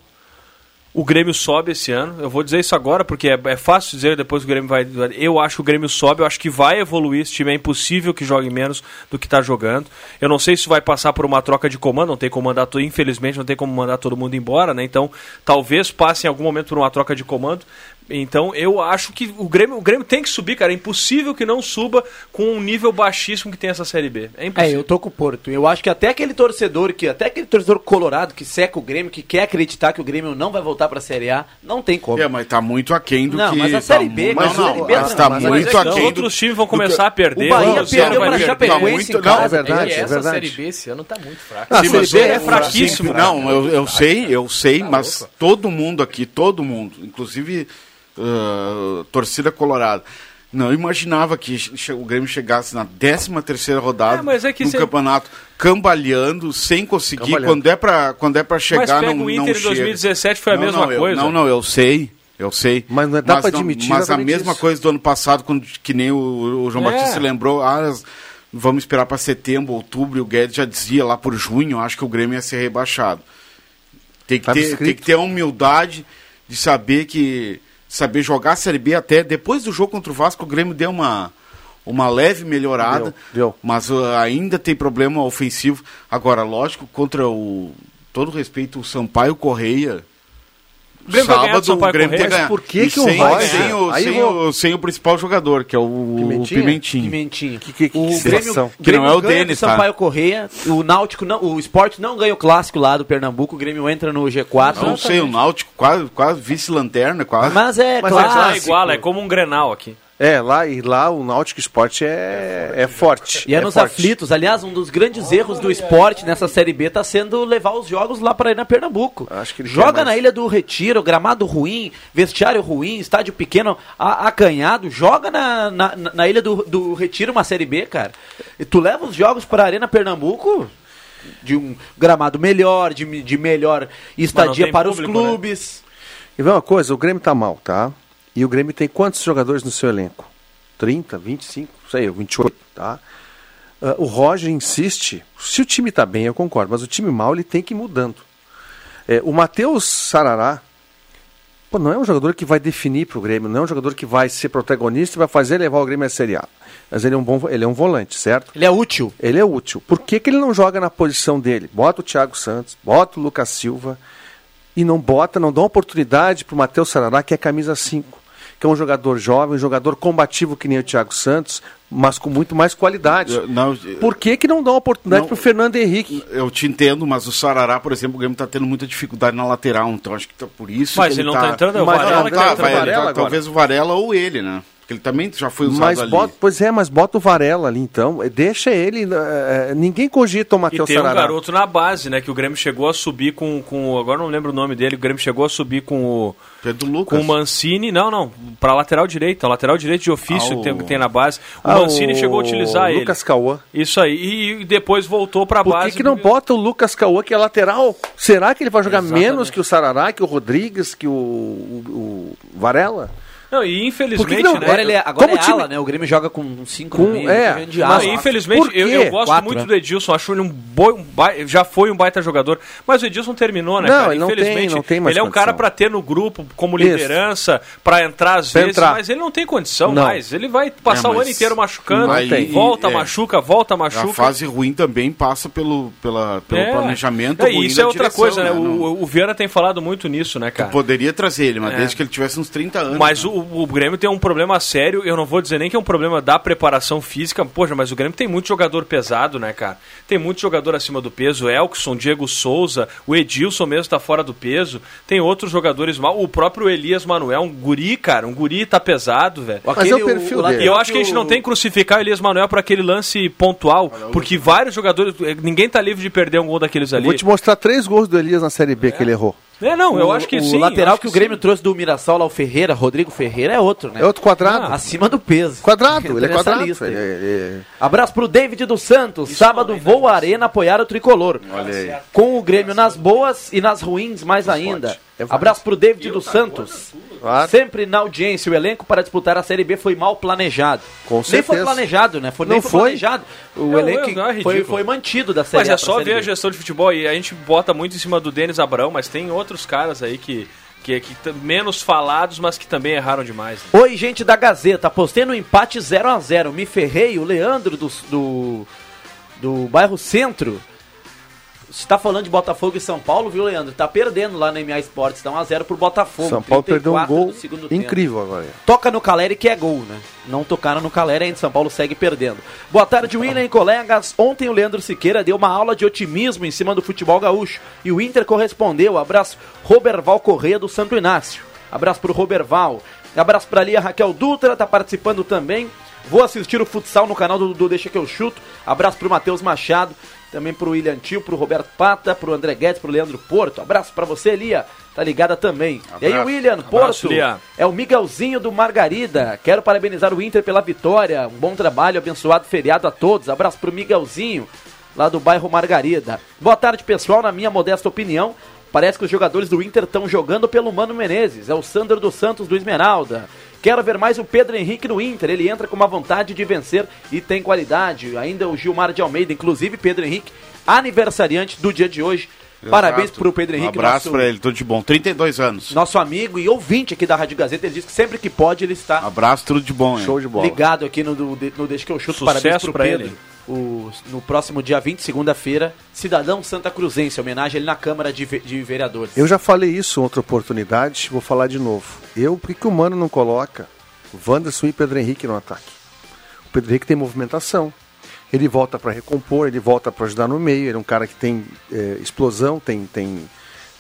o Grêmio sobe esse ano. Eu vou dizer isso agora porque é, é fácil dizer depois que o Grêmio vai. Eu acho que o Grêmio sobe, eu acho que vai evoluir. Esse time é impossível que jogue menos do que está jogando. Eu não sei se vai passar por uma troca de comando, não tem como mandar, infelizmente, não tem como mandar todo mundo embora, né? Então talvez passe em algum momento por uma troca de comando. Então eu acho que o Grêmio, o Grêmio tem que subir, cara. É impossível que não suba com um nível baixíssimo que tem essa Série B. É
É,
impossível.
eu tô com o Porto. Eu acho que até aquele torcedor que até aquele torcedor colorado que seca o Grêmio, que quer acreditar que o Grêmio não vai voltar pra Série A, não tem como.
É, mas tá muito aquém do
Não,
que.
mas a
tá
Série B,
mu-
cara,
Não,
a Série
não,
B
mas
não,
tá
mas
muito
questão-
aquém. do-
outros times vão
do que-
começar a perder.
o Bahia perdeu
vai
pra
perder.
Chapecoense
Tá
em
muito-
casa.
não,
É verdade,
e
é
essa
verdade.
Série B esse ano tá muito fraca.
Ah, a
Sim,
Série
mas
B é
fraquíssimo,
Sim, Não, eu, eu sei, eu sei, mas todo mundo aqui, todo mundo, inclusive ah, torcida colorada, não imaginava que o Grêmio chegasse na 13 terceira rodada
É, mas é que
no
cê-
campeonato, cambaleando, sem conseguir,
Cambaleando.
quando é pra, quando é pra
Mas
chegar,
pega
não,
o
não
Inter em
chega.
2017 foi a
Não,
mesma
não, eu-
coisa.
não, não, eu sei, eu sei.
Mas não dá pra admitir
Mas a
exatamente
mesma
isso.
coisa do ano passado, quando, que nem o, o João
É.
Batista lembrou, ah, vamos esperar para setembro, outubro, e o Guedes já dizia lá por junho, acho que o Grêmio ia ser rebaixado. Tem que,
Tava
ter, tem que ter a humildade de saber que saber jogar a Série B até depois do jogo contra o Vasco, o Grêmio deu uma uma leve melhorada,
Deu, deu.
mas uh, ainda tem problema ofensivo. Agora, lógico, contra o todo respeito o Sampaio Correia,
Grêmio
sábado o Grêmio tem que ganhar.
Por que que o
sem,
Roger-
sem, o, sem,
vou-
o, sem o principal jogador, que é o
Pimentinha?
Pimentinho.
Pimentinho.
Que- que- que
o
situação.
Grêmio,
Que não é o Denis, tá?
Sampaio Correia, o Náutico não, o Sport não ganha o clássico lá do Pernambuco, o Grêmio entra no G4.
Não sei, o Náutico quase, quase vice-lanterna, quase.
Mas é
Mas é
Não é
clássico.
igual, é como um Grenal aqui.
É, lá, e lá o Náutico Esporte é, é forte.
E é, nos
forte.
aflitos. Aliás, um dos grandes erros do esporte nessa Série B tá sendo levar os jogos lá para ir na Pernambuco.
Acho que ele quer
Joga na Ilha do Retiro, gramado ruim, vestiário ruim, estádio pequeno, a- acanhado. Joga na, na, na Ilha do, do Retiro uma Série B, cara. E tu leva os jogos para a Arena Pernambuco de um gramado melhor, de, de melhor estadia para
público,
os clubes.
E vê uma coisa, o Grêmio tá mal, tá? E o Grêmio tem quantos jogadores no seu elenco? 30, 25, não sei, 28, tá? Ah, o Roger insiste, se o time tá bem, eu concordo, mas o time mal ele tem que ir mudando. É, o Matheus Sarará Pô, não é um jogador que vai definir pro Grêmio, não é um jogador que vai ser protagonista e vai fazer levar o Grêmio a Série A. Mas ele é um bom, ele é um volante, certo?
Ele é útil.
Ele é útil. Por que, que ele não joga na posição dele? Bota o Thiago Santos, bota o Lucas Silva e não bota, não dá uma oportunidade pro Matheus Sarará, que é camisa 5, é um jogador jovem, um jogador combativo que nem o Thiago Santos, mas com muito mais qualidade.
Eu- não,
Por que, que não dá uma oportunidade
Não.
pro Fernando Henrique?
Eu te entendo, mas o Sarará, por exemplo, o Grêmio tá tendo muita dificuldade na lateral, então acho que tá por isso
Mas
que
ele não tá entrando, é o Varela
tá,
tá
ele
Varela
tá-
agora.
talvez o Varela ou ele, né? Porque ele também já foi usado
Mas
ali.
bota, pois é, mas bota o Varela ali então. Deixa ele. eh, ninguém cogita o
E
Matheus
tem um
Sarará.
garoto na base, né? Que o Grêmio chegou a subir com. com agora não lembro o nome dele. O Grêmio chegou a subir com o.
Pedro
Com
Lucas.
o Mancini, não, não, pra lateral direito, lateral direito de ofício
Ah,
que, tem,
o-
que tem na base. O
Ah,
Mancini
o
chegou a utilizar ele.
Lucas Cauã.
Isso aí, e depois voltou pra
Por
base.
que, que não bota o Lucas Cauã, que é lateral? Será que ele vai jogar
Exatamente.
menos que o Sarará, que o Rodrigues, que o, o- o Varela?
Não, e infelizmente,
não-
né?
Agora ele é, agora
Como
é
o
ala, né? O Grêmio joga com 5
Com-
meio,
é,
de
Não,
ala.
infelizmente,
Por quê?
eu, eu gosto
Quatro,
muito
né?
do Edilson, acho ele um, boi, um já foi um baita jogador, mas o Edilson terminou, né,
Não,
cara?
ele não tem-
Infelizmente,
não tem mais
ele é um cara pra ter no grupo como liderança, pra entrar às
Pra
vezes,
entrar.
mas ele não tem condição
Não.
mais. Ele vai passar
É,
o ano inteiro machucando,
não tem.
volta,
E, é,
machuca, volta,
A
machuca.
fase ruim também passa pelo, pela, pelo
É.
planejamento
É, e
ruim
isso é outra
direção,
coisa, né?
né? Não-
O, o Viana tem falado muito nisso, né, cara?
Poderia trazer ele, mas
É.
desde que ele tivesse uns 30 anos.
Mas
né?
O, o Grêmio tem um problema sério, eu não vou dizer nem que é um problema da preparação física, poxa, mas o Grêmio tem muito jogador pesado, né, cara? Tem muito jogador acima do peso, Elkson, Diego Souza, o Edilson mesmo tá fora do peso, tem outros jogadores mal, o próprio Elias Manuel, um guri, cara, um guri tá pesado, velho.
Mas é o perfil dele.
E eu acho que a gente não tem que crucificar o Elias Manuel por aquele lance pontual, porque vários jogadores, ninguém tá livre de perder um gol daqueles ali.
Vou te mostrar três gols do Elias na Série B que ele errou.
É, não, eu
O-
acho que
o
sim. eu
lateral
acho
que o Grêmio trouxe do Mirassol lá, o Ferreira, Rodrigo Ferreira, é outro, né?
É outro quadrado.
Acima do peso.
Quadrado, ele é quadrado.
lista.
Ele é- ele
Abraço pro David dos Santos. Sábado vou à Arena apoiar o tricolor.
Olha aí.
Com o Grêmio nas boas e nas ruins mais ainda. Abraço pro David dos Santos.
Claro.
Sempre na audiência. O elenco para disputar a Série B foi mal planejado.
Com
Nem foi
certeza.
planejado, né? Foi,
Não
nem foi
foi.
planejado. O
Não,
elenco
não, é
foi, foi mantido da Série
Mas
A
é só ver
B.
a gestão de futebol e a gente bota muito em cima do Denis Abrão, mas tem outros caras aí que, que, que menos falados, mas que também erraram demais. né?
Oi, gente da Gazeta. Apostei no empate 0 a 0 Me ferrei, o Leandro do, do, do bairro Centro. Você tá falando de Botafogo e São Paulo, viu, Leandro? Tá perdendo lá na MA Esportes. Tá 1x0 pro Botafogo.
São Paulo perdeu um
34
gol
segundo tempo.
incrível agora.
Toca no Caleri que é gol, né? Não tocaram no Caleri ainda, São Paulo segue perdendo. Boa tarde, William e colegas. Ontem o Leandro Siqueira deu uma aula de otimismo em cima do futebol gaúcho e o Inter correspondeu. Abraço, Roberval Correia do Santo Inácio. Abraço pro Roberval. Abraço pra Lia Raquel Dutra, tá participando também. Vou assistir o futsal no canal do, do Deixa Que Eu Chuto. Abraço pro Matheus Machado, também pro William Tio, pro Roberto Pata, pro André Guedes, pro Leandro Porto. Abraço pra você, Lia. Tá ligada também. E aí,
Abraço.
William Porto.
Abraço, Lia.
É o Miguelzinho do Margarida. Quero parabenizar o Inter pela vitória. Um bom trabalho, abençoado feriado a todos. Abraço pro Miguelzinho, lá do bairro Margarida. Boa tarde, pessoal. Na minha modesta opinião, parece que os jogadores do Inter estão jogando pelo Mano Menezes. É o Sandro dos Santos do Esmeralda. Quero ver mais o Pedro Henrique no Inter. Ele entra com uma vontade de vencer e tem qualidade. Ainda o Gilmar de Almeida, inclusive Pedro Henrique, aniversariante do dia de hoje. Parabéns
Exato.
pro Pedro Henrique,
Um abraço
nosso-
pra ele, tudo de bom. 32 anos.
nosso amigo e ouvinte aqui da Rádio Gazeta, ele diz que sempre que pode ele está
Abraço, tudo de bom, hein?
Show de bola.
ligado aqui no, no, no Deixa que eu chuto.
Sucesso
Parabéns pro
pra
Pedro.
ele.
O, no próximo dia 20, segunda-feira, Cidadão Santa Cruzense, homenagem a ele na Câmara de, de Vereadores.
Eu já falei isso em outra oportunidade, vou falar de novo. Eu, por que o Mano não coloca Wanderson e Pedro Henrique no ataque? O Pedro Henrique tem movimentação. Ele volta para recompor, ele volta para ajudar no meio. Ele é um cara que tem eh, explosão, tem, tem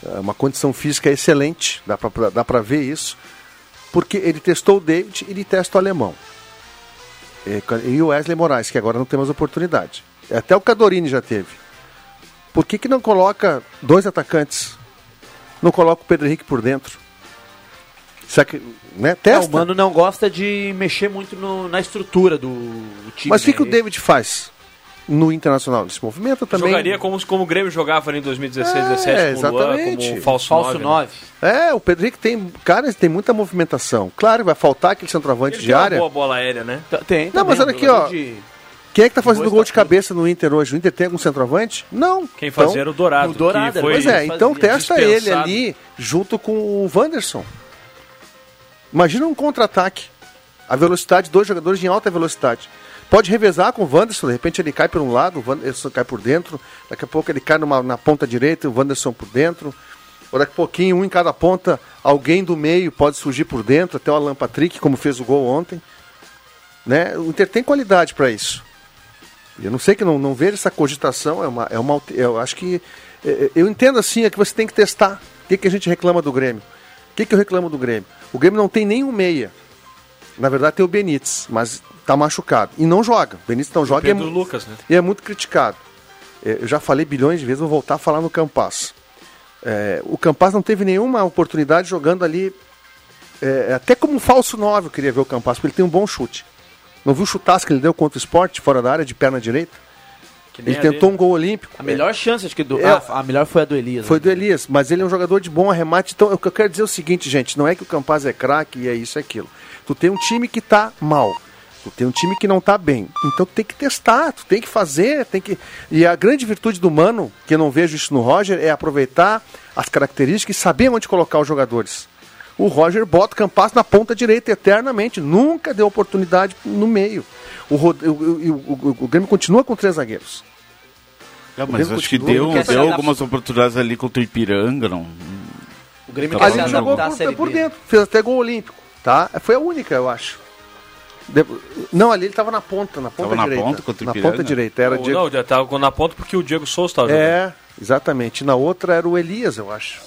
eh, uma condição física excelente, dá para ver isso. Porque ele testou o David e ele testa o alemão. Eh, E o Wesley Moraes, que agora não tem mais oportunidade. Até o Cadorini já teve. Por que, que não coloca dois atacantes? Não coloca o Pedro Henrique por dentro? Será que. Né?
É,
Testa.
o Mano não gosta de mexer muito no- na estrutura do time.
Mas o que,
né?
que o David faz no Internacional? Ele se movimenta também.
Jogaria como, como o Grêmio jogava ali em 2016,
É,
17 com o Luan,
exatamente.
como falso,
Falso
9.
9.
É, o Pedro Henrique tem. Cara, ele tem muita movimentação. Claro, vai faltar aquele centroavante
Ele
de
tem uma
área.
boa bola aérea, né?
T- Tem.
Não, mas olha aqui, ó.
de-
Quem é que tá fazendo gol de cabeça no Inter hoje? O Inter tem algum centroavante? Não.
Quem
Então-
fazia era o Dourado.
o Dourado,
que foi
Pois é, então testa ele ali junto com o Wanderson. Imagina um contra-ataque. A velocidade, dois jogadores em alta velocidade. Pode revezar com o Wanderson, de repente ele cai por um lado, o Wanderson cai por dentro, daqui a pouco ele cai numa, na ponta direita, o Wanderson por dentro. Ou daqui a pouquinho, um em cada ponta, alguém do meio pode surgir por dentro, até o Alan Patrick, como fez o gol ontem. Né? O Inter tem qualidade para isso. Eu não sei que não, não ver essa cogitação, é uma, é uma. Eu acho que. é, Eu entendo assim, é que você tem que testar. O que, que a gente reclama do Grêmio? O que, que eu reclamo do Grêmio? O Grêmio não tem nenhum meia. Na verdade tem o Benítez, mas tá machucado. E não joga. O Benítez não joga e é,
Pedro Lucas, né?
e é muito criticado. É, Eu já falei bilhões de vezes, vou voltar a falar no Campas. É, o Campas não teve nenhuma oportunidade jogando ali. é, até como um falso 9 eu queria ver o Campas, porque ele tem um bom chute. Não viu o chutaço que ele deu contra o esporte, fora da área, de perna direita? Ele tentou
dele.
um gol olímpico.
A melhor chance, acho que do.
É.
Ah, a melhor foi a do Elias.
Foi
né?
do Elias, mas ele é um jogador de bom arremate. Então, o que eu quero dizer é o seguinte, gente: não é que o Campaz é craque e é isso e aquilo. Tu tem um time que tá mal. Tem um time que não tá bem. Então tem que testar, tu tem que fazer, tem que. E a grande virtude do Mano, que eu não vejo isso no Roger, é aproveitar as características e saber onde colocar os jogadores. O Roger bota o Campas na ponta direita eternamente, nunca deu oportunidade no meio. O, Rod- o, o, o- o Grêmio continua com três zagueiros.
É,
O
mas acho que deu,
Não
deu algumas oportunidades ali contra o Ipiranga, não.
O Grêmio
Ali
quer
Ali jogou por,
Série
por
B.
dentro, fez até gol olímpico, tá? Foi a única, eu acho. De- Não, ali ele tava na ponta, na ponta
Tava na
direita.
ponta contra o
na ponta direita, era
Ou
Diego...
Não, já tava na ponta porque o Diego Souza estava jogando.
É, exatamente. Na outra era o Elias, eu acho.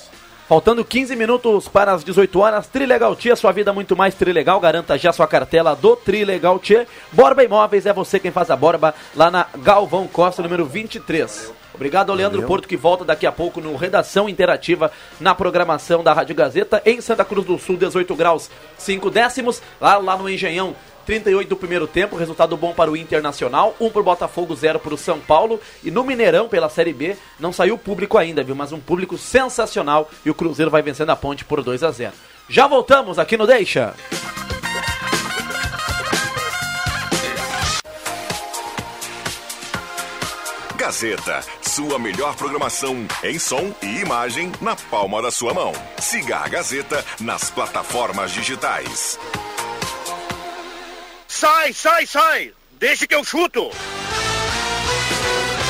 Faltando 15 minutos para as 18 horas, Trilegal Tia, sua vida muito mais Trilegal. Garanta já sua cartela do Trilegal Tia. Borba Imóveis é você quem faz a borba lá na Galvão Costa, número 23. Obrigado ao Leandro Porto, que volta daqui a pouco no Redação Interativa na programação da Rádio Gazeta em Santa Cruz do Sul, 18 graus 5 décimos. Lá, lá no Engenhão, 38 do primeiro tempo, resultado bom para o Internacional, 1 para o Botafogo, 0 para o São Paulo. E no Mineirão, pela Série B, não saiu público ainda, viu? Mas um público sensacional e o Cruzeiro vai vencendo a ponte por 2 a 0 Já voltamos aqui no Deixa.
Gazeta, sua melhor programação em som e imagem na palma da sua mão. Siga a Gazeta nas plataformas digitais.
Sai, sai, sai! Deixa que eu chuto!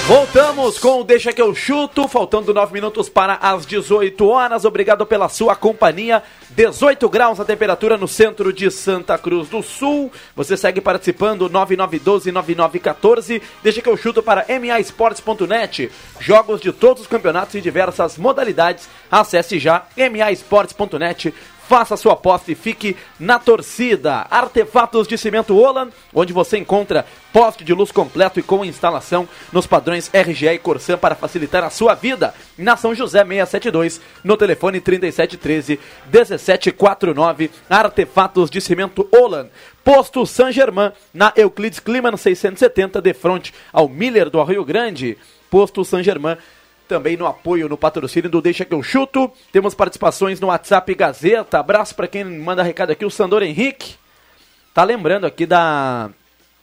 Voltamos com o Deixa que eu chuto, faltando 9 minutos para as 18 horas. Obrigado pela sua companhia. 18 graus a temperatura no centro de Santa Cruz do Sul. Você segue participando 99129914. Deixa que eu chuto para maesportes.net. Jogos de todos os campeonatos e diversas modalidades. Acesse já maesportes.net. Faça sua aposta e fique na torcida. Artefatos de cimento Olan, onde você encontra poste de luz completo e com instalação nos padrões RGE e Corsan para facilitar a sua vida. Na São José 672, no telefone 3713 1749. Artefatos de cimento Olan. Posto San Germain, na Euclides Kliman 670, de frente ao Miller do Rio Grande. Posto San Germain também no apoio, no patrocínio do Deixa que eu chuto. Temos participações no WhatsApp Gazeta. Abraço para quem manda recado aqui, o Sandor Henrique. Tá lembrando aqui da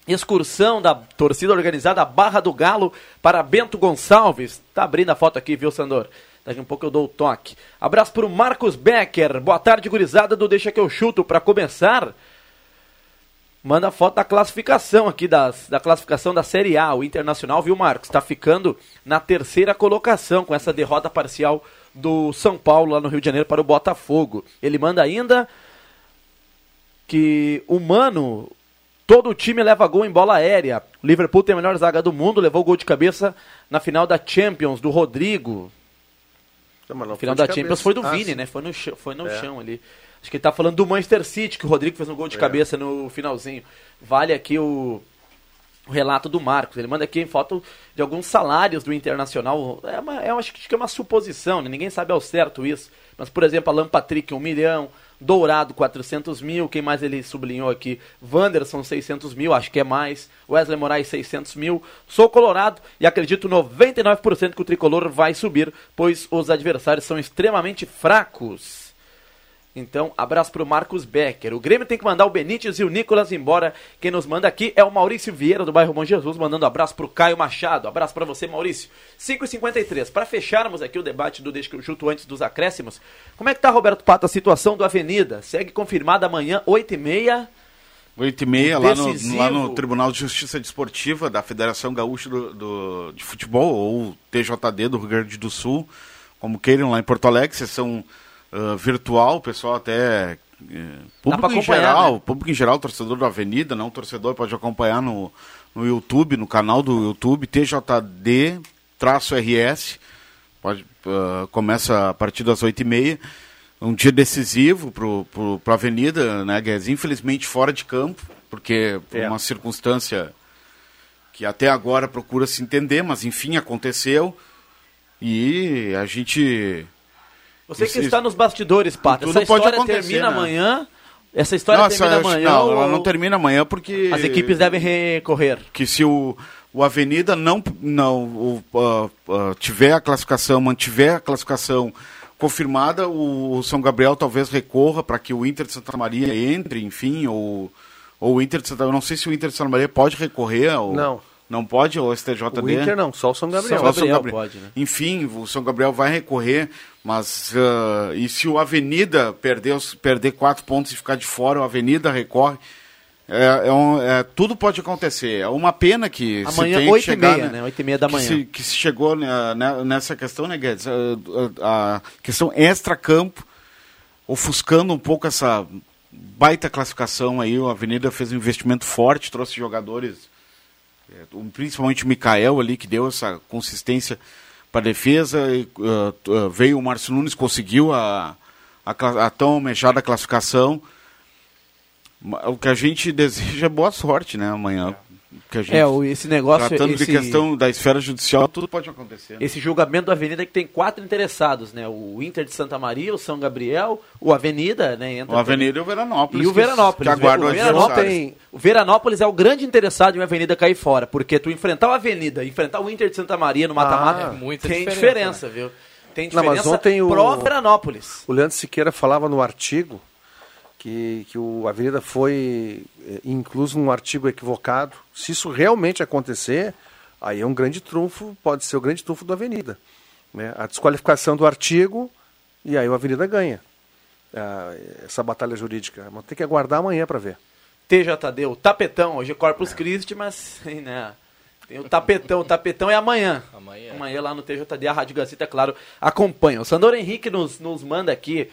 excursão da torcida organizada Barra do Galo para Bento Gonçalves. Tá abrindo a foto aqui, viu, Sandor? Daqui a um pouco eu dou o toque. Abraço pro Marcos Becker. Boa tarde, gurizada do Deixa que eu chuto. Para começar, manda foto da classificação aqui, das, da classificação da Série A. O Internacional, viu, Marcos? Está ficando na terceira colocação com essa derrota parcial do São Paulo lá no Rio de Janeiro para o Botafogo. Ele manda ainda que o Mano, todo o time leva gol em bola aérea. O Liverpool tem a melhor zaga do mundo, levou gol de cabeça na final da Champions, do Rodrigo.
No
final da Champions foi do Vini, né? Foi no, foi no
É.
chão ali. Acho que ele tá falando do Manchester City, que o Rodrigo fez um gol de
É.
cabeça no finalzinho. Vale aqui o, o relato do Marcos. Ele manda aqui em foto de alguns salários do Internacional. É uma, é, acho que é uma suposição, né? ninguém sabe ao certo isso. Mas, por exemplo, Alan Patrick, 1 milhão. Dourado, 400 mil. Quem mais ele sublinhou aqui? Wanderson, 600 mil, acho que é mais. Wesley Moraes, 600 mil. Sou colorado e acredito 99% que o tricolor vai subir, pois os adversários são extremamente fracos. Então, abraço pro Marcos Becker. O Grêmio tem que mandar o Benítez e o Nicolas embora. Quem nos manda aqui é o Maurício Vieira, do bairro Bom Jesus, mandando abraço pro Caio Machado. Abraço pra você, Maurício. 5h53. Para fecharmos aqui o debate do Deixa que eu chuto antes dos acréscimos, como é que tá, Roberto Pato, a situação do Avenida? Segue confirmada amanhã, 8h30.
8 e meia, lá no, lá no Tribunal de Justiça Desportiva da Federação Gaúcha do, do- de Futebol, ou TJD do Rio Grande do Sul, como queiram, lá em Porto Alegre, sessão ah, virtual, o pessoal até. eh, público em geral,
né?
público em geral, torcedor da Avenida, não torcedor, pode acompanhar no, no YouTube, no canal do YouTube, TJD-RS. Pode, ah, começa a partir das 8h30. Um dia decisivo para a Avenida, né, Guedes? Infelizmente fora de campo, porque por
É.
uma circunstância que até agora procura se entender, mas enfim, aconteceu. E a gente.
Você
Isso-
que está nos bastidores, Pato,
Tudo
essa
pode
história
acontecer,
termina
né?
amanhã? Essa história
Nossa,
termina amanhã?
não, ela
ou
não termina amanhã porque.
As equipes devem recorrer.
que se o, o Avenida não, não o, ah, ah, tiver a classificação, mantiver a classificação confirmada, o, o São Gabriel talvez recorra para que o Inter de Santa Maria entre, enfim, ou, ou o Inter de Santa Eu não sei se o Inter de Santa Maria pode recorrer. Ou,
Não.
Não pode, ou o STJD?
O Inter não, só o São Gabriel.
Só o São
Gabriel pode, né?
Enfim, o São Gabriel vai recorrer, mas ah, e se o Avenida perder, perder quatro pontos e ficar de fora, o Avenida recorre. É, é um- é, tudo pode acontecer. É uma pena que se
Amanhã,
tem que
8 e
chegar,
meia, né? 8 e meia da
que
manhã.
se, que se chegou né, né, nessa questão, né, Guedes? A, a- a questão extra-campo, ofuscando um pouco essa baita classificação aí. O Avenida fez um investimento forte, trouxe jogadores, principalmente o Mikael ali, que deu essa consistência para a defesa. e, ah, veio o Márcio Nunes, conseguiu a, a, a tão almejada classificação. O que a gente deseja é boa sorte, né, amanhã. Que a gente-
É, o- esse negócio...
Tratando
esse...
de questão da esfera judicial, tudo pode acontecer. né?
Esse julgamento do Avenida que tem quatro interessados, né? O Inter de Santa Maria, o São Gabriel, o Avenida, né? Entra
O Avenida e o Veranópolis.
E o
que-
Veranópolis.
Que aguardam
o,
o
Veranópolis o Veranópolis é o grande interessado em uma Avenida cair fora, porque tu enfrentar o Avenida, enfrentar o Inter de Santa Maria no mata-mata,
Ah,
muita
tem
diferença,
diferença, viu? Tem
Não,
diferença
mas ontem o-
pro Veranópolis.
O Leandro Siqueira falava no artigo que, que o Avenida foi eh, incluso num artigo equivocado. Se isso realmente acontecer, aí é um grande trunfo, pode ser o grande trunfo do Avenida. Né? A desqualificação do artigo e aí o Avenida ganha ah, essa batalha jurídica. Mas tem que aguardar amanhã para ver.
TJD, o tapetão, hoje é Corpus Christi, mas né, tem o tapetão, o tapetão é amanhã.
Amanhã.
Amanhã lá no TJD, a Rádio Gazeta, é claro, acompanha. O Sandor Henrique nos, nos manda aqui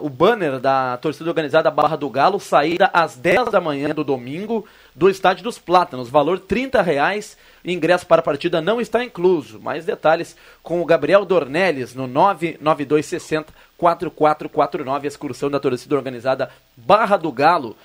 o banner da torcida organizada Barra do Galo, saída às 10 da manhã do domingo do Estádio dos Plátanos, valor 30 reais. Ingresso para a partida não está incluso. Mais detalhes com o Gabriel Dornelles no 99260 4449, excursão da torcida organizada Barra do Galo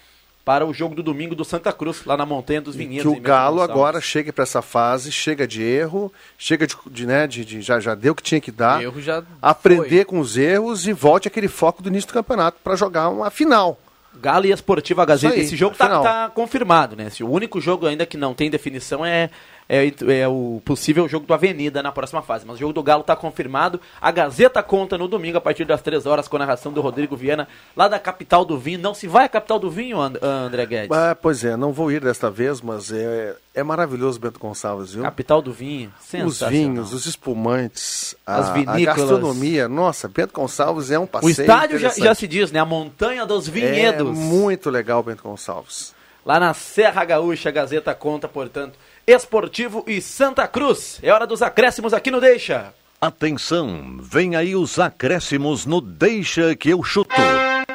para o jogo do domingo do Santa Cruz, lá na Montanha dos Vinhedos.
que o Galo agora chegue para essa fase, chega de erro, chega de, de, né, de, de- já, já deu o que tinha que dar,
Erro já
aprender com os erros e volte aquele foco do início do campeonato para jogar uma final.
Galo e Esportiva Gazeta.
Aí,
Esse jogo tá,
final.
tá confirmado, né? Se O único jogo ainda que não tem definição é, é, é o possível jogo do Avenida na próxima fase. Mas o jogo do Galo tá confirmado. A Gazeta conta no domingo, a partir das 3 horas, com a narração do Rodrigo Viana, lá da capital do vinho. Não se vai à capital do vinho, And- André Guedes?
Ah, pois é, não vou ir desta vez, mas é, é maravilhoso Bento Gonçalves, viu?
Capital do vinho.
Os vinhos, os espumantes, a,
As
a
vinícolas.
gastronomia. Nossa, Bento Gonçalves é um passeio
O estádio já, já se diz, né? A montanha dos vinhedos.
É muito legal, Bento Gonçalves.
Lá na Serra Gaúcha, a Gazeta conta, portanto, Esportivo e Santa Cruz. É hora dos acréscimos aqui no Deixa.
Atenção, vem aí os acréscimos no Deixa que eu chuto.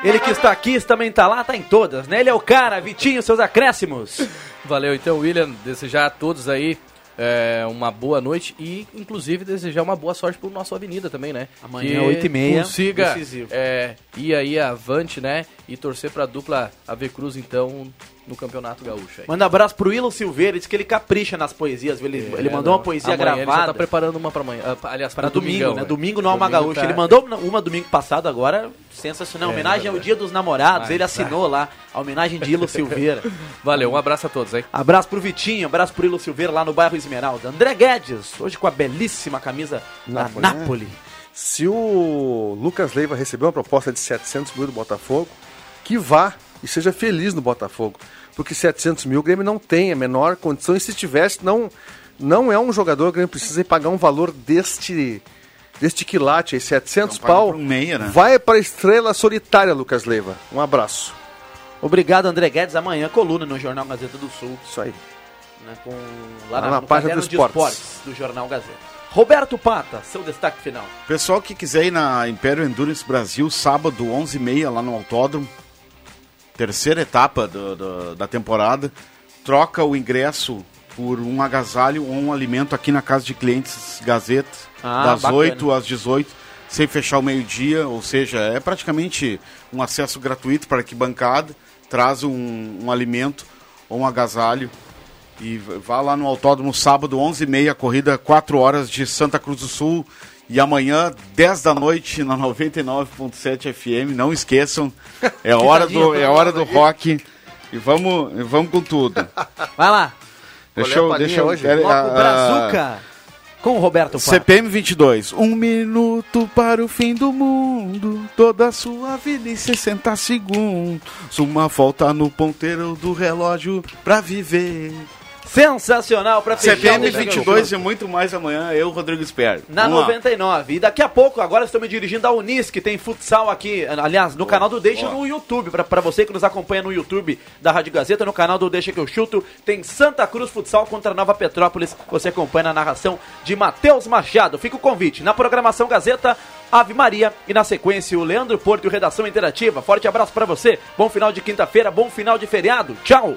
Ele que está aqui também está lá, tá em todas, né? Ele é o cara, Vitinho, seus acréscimos.
Valeu, então, William. Desejar a todos aí é, uma boa noite e, inclusive, desejar uma boa sorte pro nosso Avenida também, né?
Amanhã,
Que
8h30,
Consiga
decisivo.
é, ir aí avante, né? E torcer pra dupla AV Cruz, então, no Campeonato Gaúcho. Aí.
Manda abraço pro Willow Silveira, diz que ele capricha nas poesias, ele, ele mandou uma poesia
Amanhã Ele já
gravada.
tá preparando uma pra amanhã. ah, pra- aliás,
Para
pro
domingo,
domingão,
né? Domingo no Alma
Domingo
Gaúcha.
tá-
Ele mandou uma domingo passado agora, sensacional.
É,
homenagem ao
verdade.
Dia dos Namorados.
Vai,
ele assinou lá a homenagem de Ilo Silveira.
Valeu, um abraço a todos aí.
Abraço pro Vitinho, abraço pro Ilo Silveira lá no bairro Esmeralda. André Guedes, hoje com a belíssima camisa
Napoli,
da
né?
Napoli.
Se o Lucas Leiva receber uma proposta de 700 mil do Botafogo, que vá e seja feliz no Botafogo. Porque 700 mil o Grêmio não tem a menor condição. E se tivesse, não, não é um jogador que o Grêmio precisa pagar um valor deste, deste quilate aí, 700
Não paga
pau.
um meia, né?
Vai para a estrela solitária, Lucas Leiva. Um abraço.
Obrigado, André Guedes. Amanhã, coluna no Jornal Gazeta do Sul.
Isso aí.
Né, com,
Lá
lá,
na
no
página do
de
esportes.
do Jornal Gazeta. Roberto Pata, seu destaque final.
Pessoal que quiser ir na Império Endurance Brasil, sábado, 11h30, lá no Autódromo, terceira etapa do- do- da temporada, troca o ingresso por um agasalho ou um alimento aqui na Casa de Clientes Gazeta,
Ah,
das
bacana.
8 às 18, sem fechar o meio-dia, ou seja, é praticamente um acesso gratuito para a arquibancada, traz um, um alimento ou um agasalho e vá lá no autódromo sábado, 11h30, corrida 4 horas de Santa Cruz do Sul. E amanhã, 10 da noite, na 99.7 FM. Não esqueçam, é hora do, é hora do rock. E vamos, e vamos com tudo.
Vai lá.
Deixa
é
eu. Deixa eu
hoje?
ah,
Brazuca com o Roberto Pata.
CPM 22. Um minuto para o fim do mundo. Toda a sua vida em 60 segundos. Uma volta no ponteiro do relógio pra viver.
Sensacional pra fechar.
CPM
o Deixa que eu
22
chuto.
e muito mais amanhã. Eu, Rodrigo Sper.
Na
Vamos lá.
99. E daqui a pouco, agora estou me dirigindo à Unis, que tem futsal aqui, aliás, no canal do Deixa no YouTube. Pra, pra você que nos acompanha no YouTube da Rádio Gazeta, no canal do Deixa que eu chuto, tem Santa Cruz Futsal contra Nova Petrópolis. Você acompanha na narração de Matheus Machado. Fica o convite. Na programação Gazeta, Ave Maria. E na sequência, o Leandro Porto e o Redação Interativa. Forte abraço pra você. Bom final de quinta-feira, bom final de feriado. Tchau.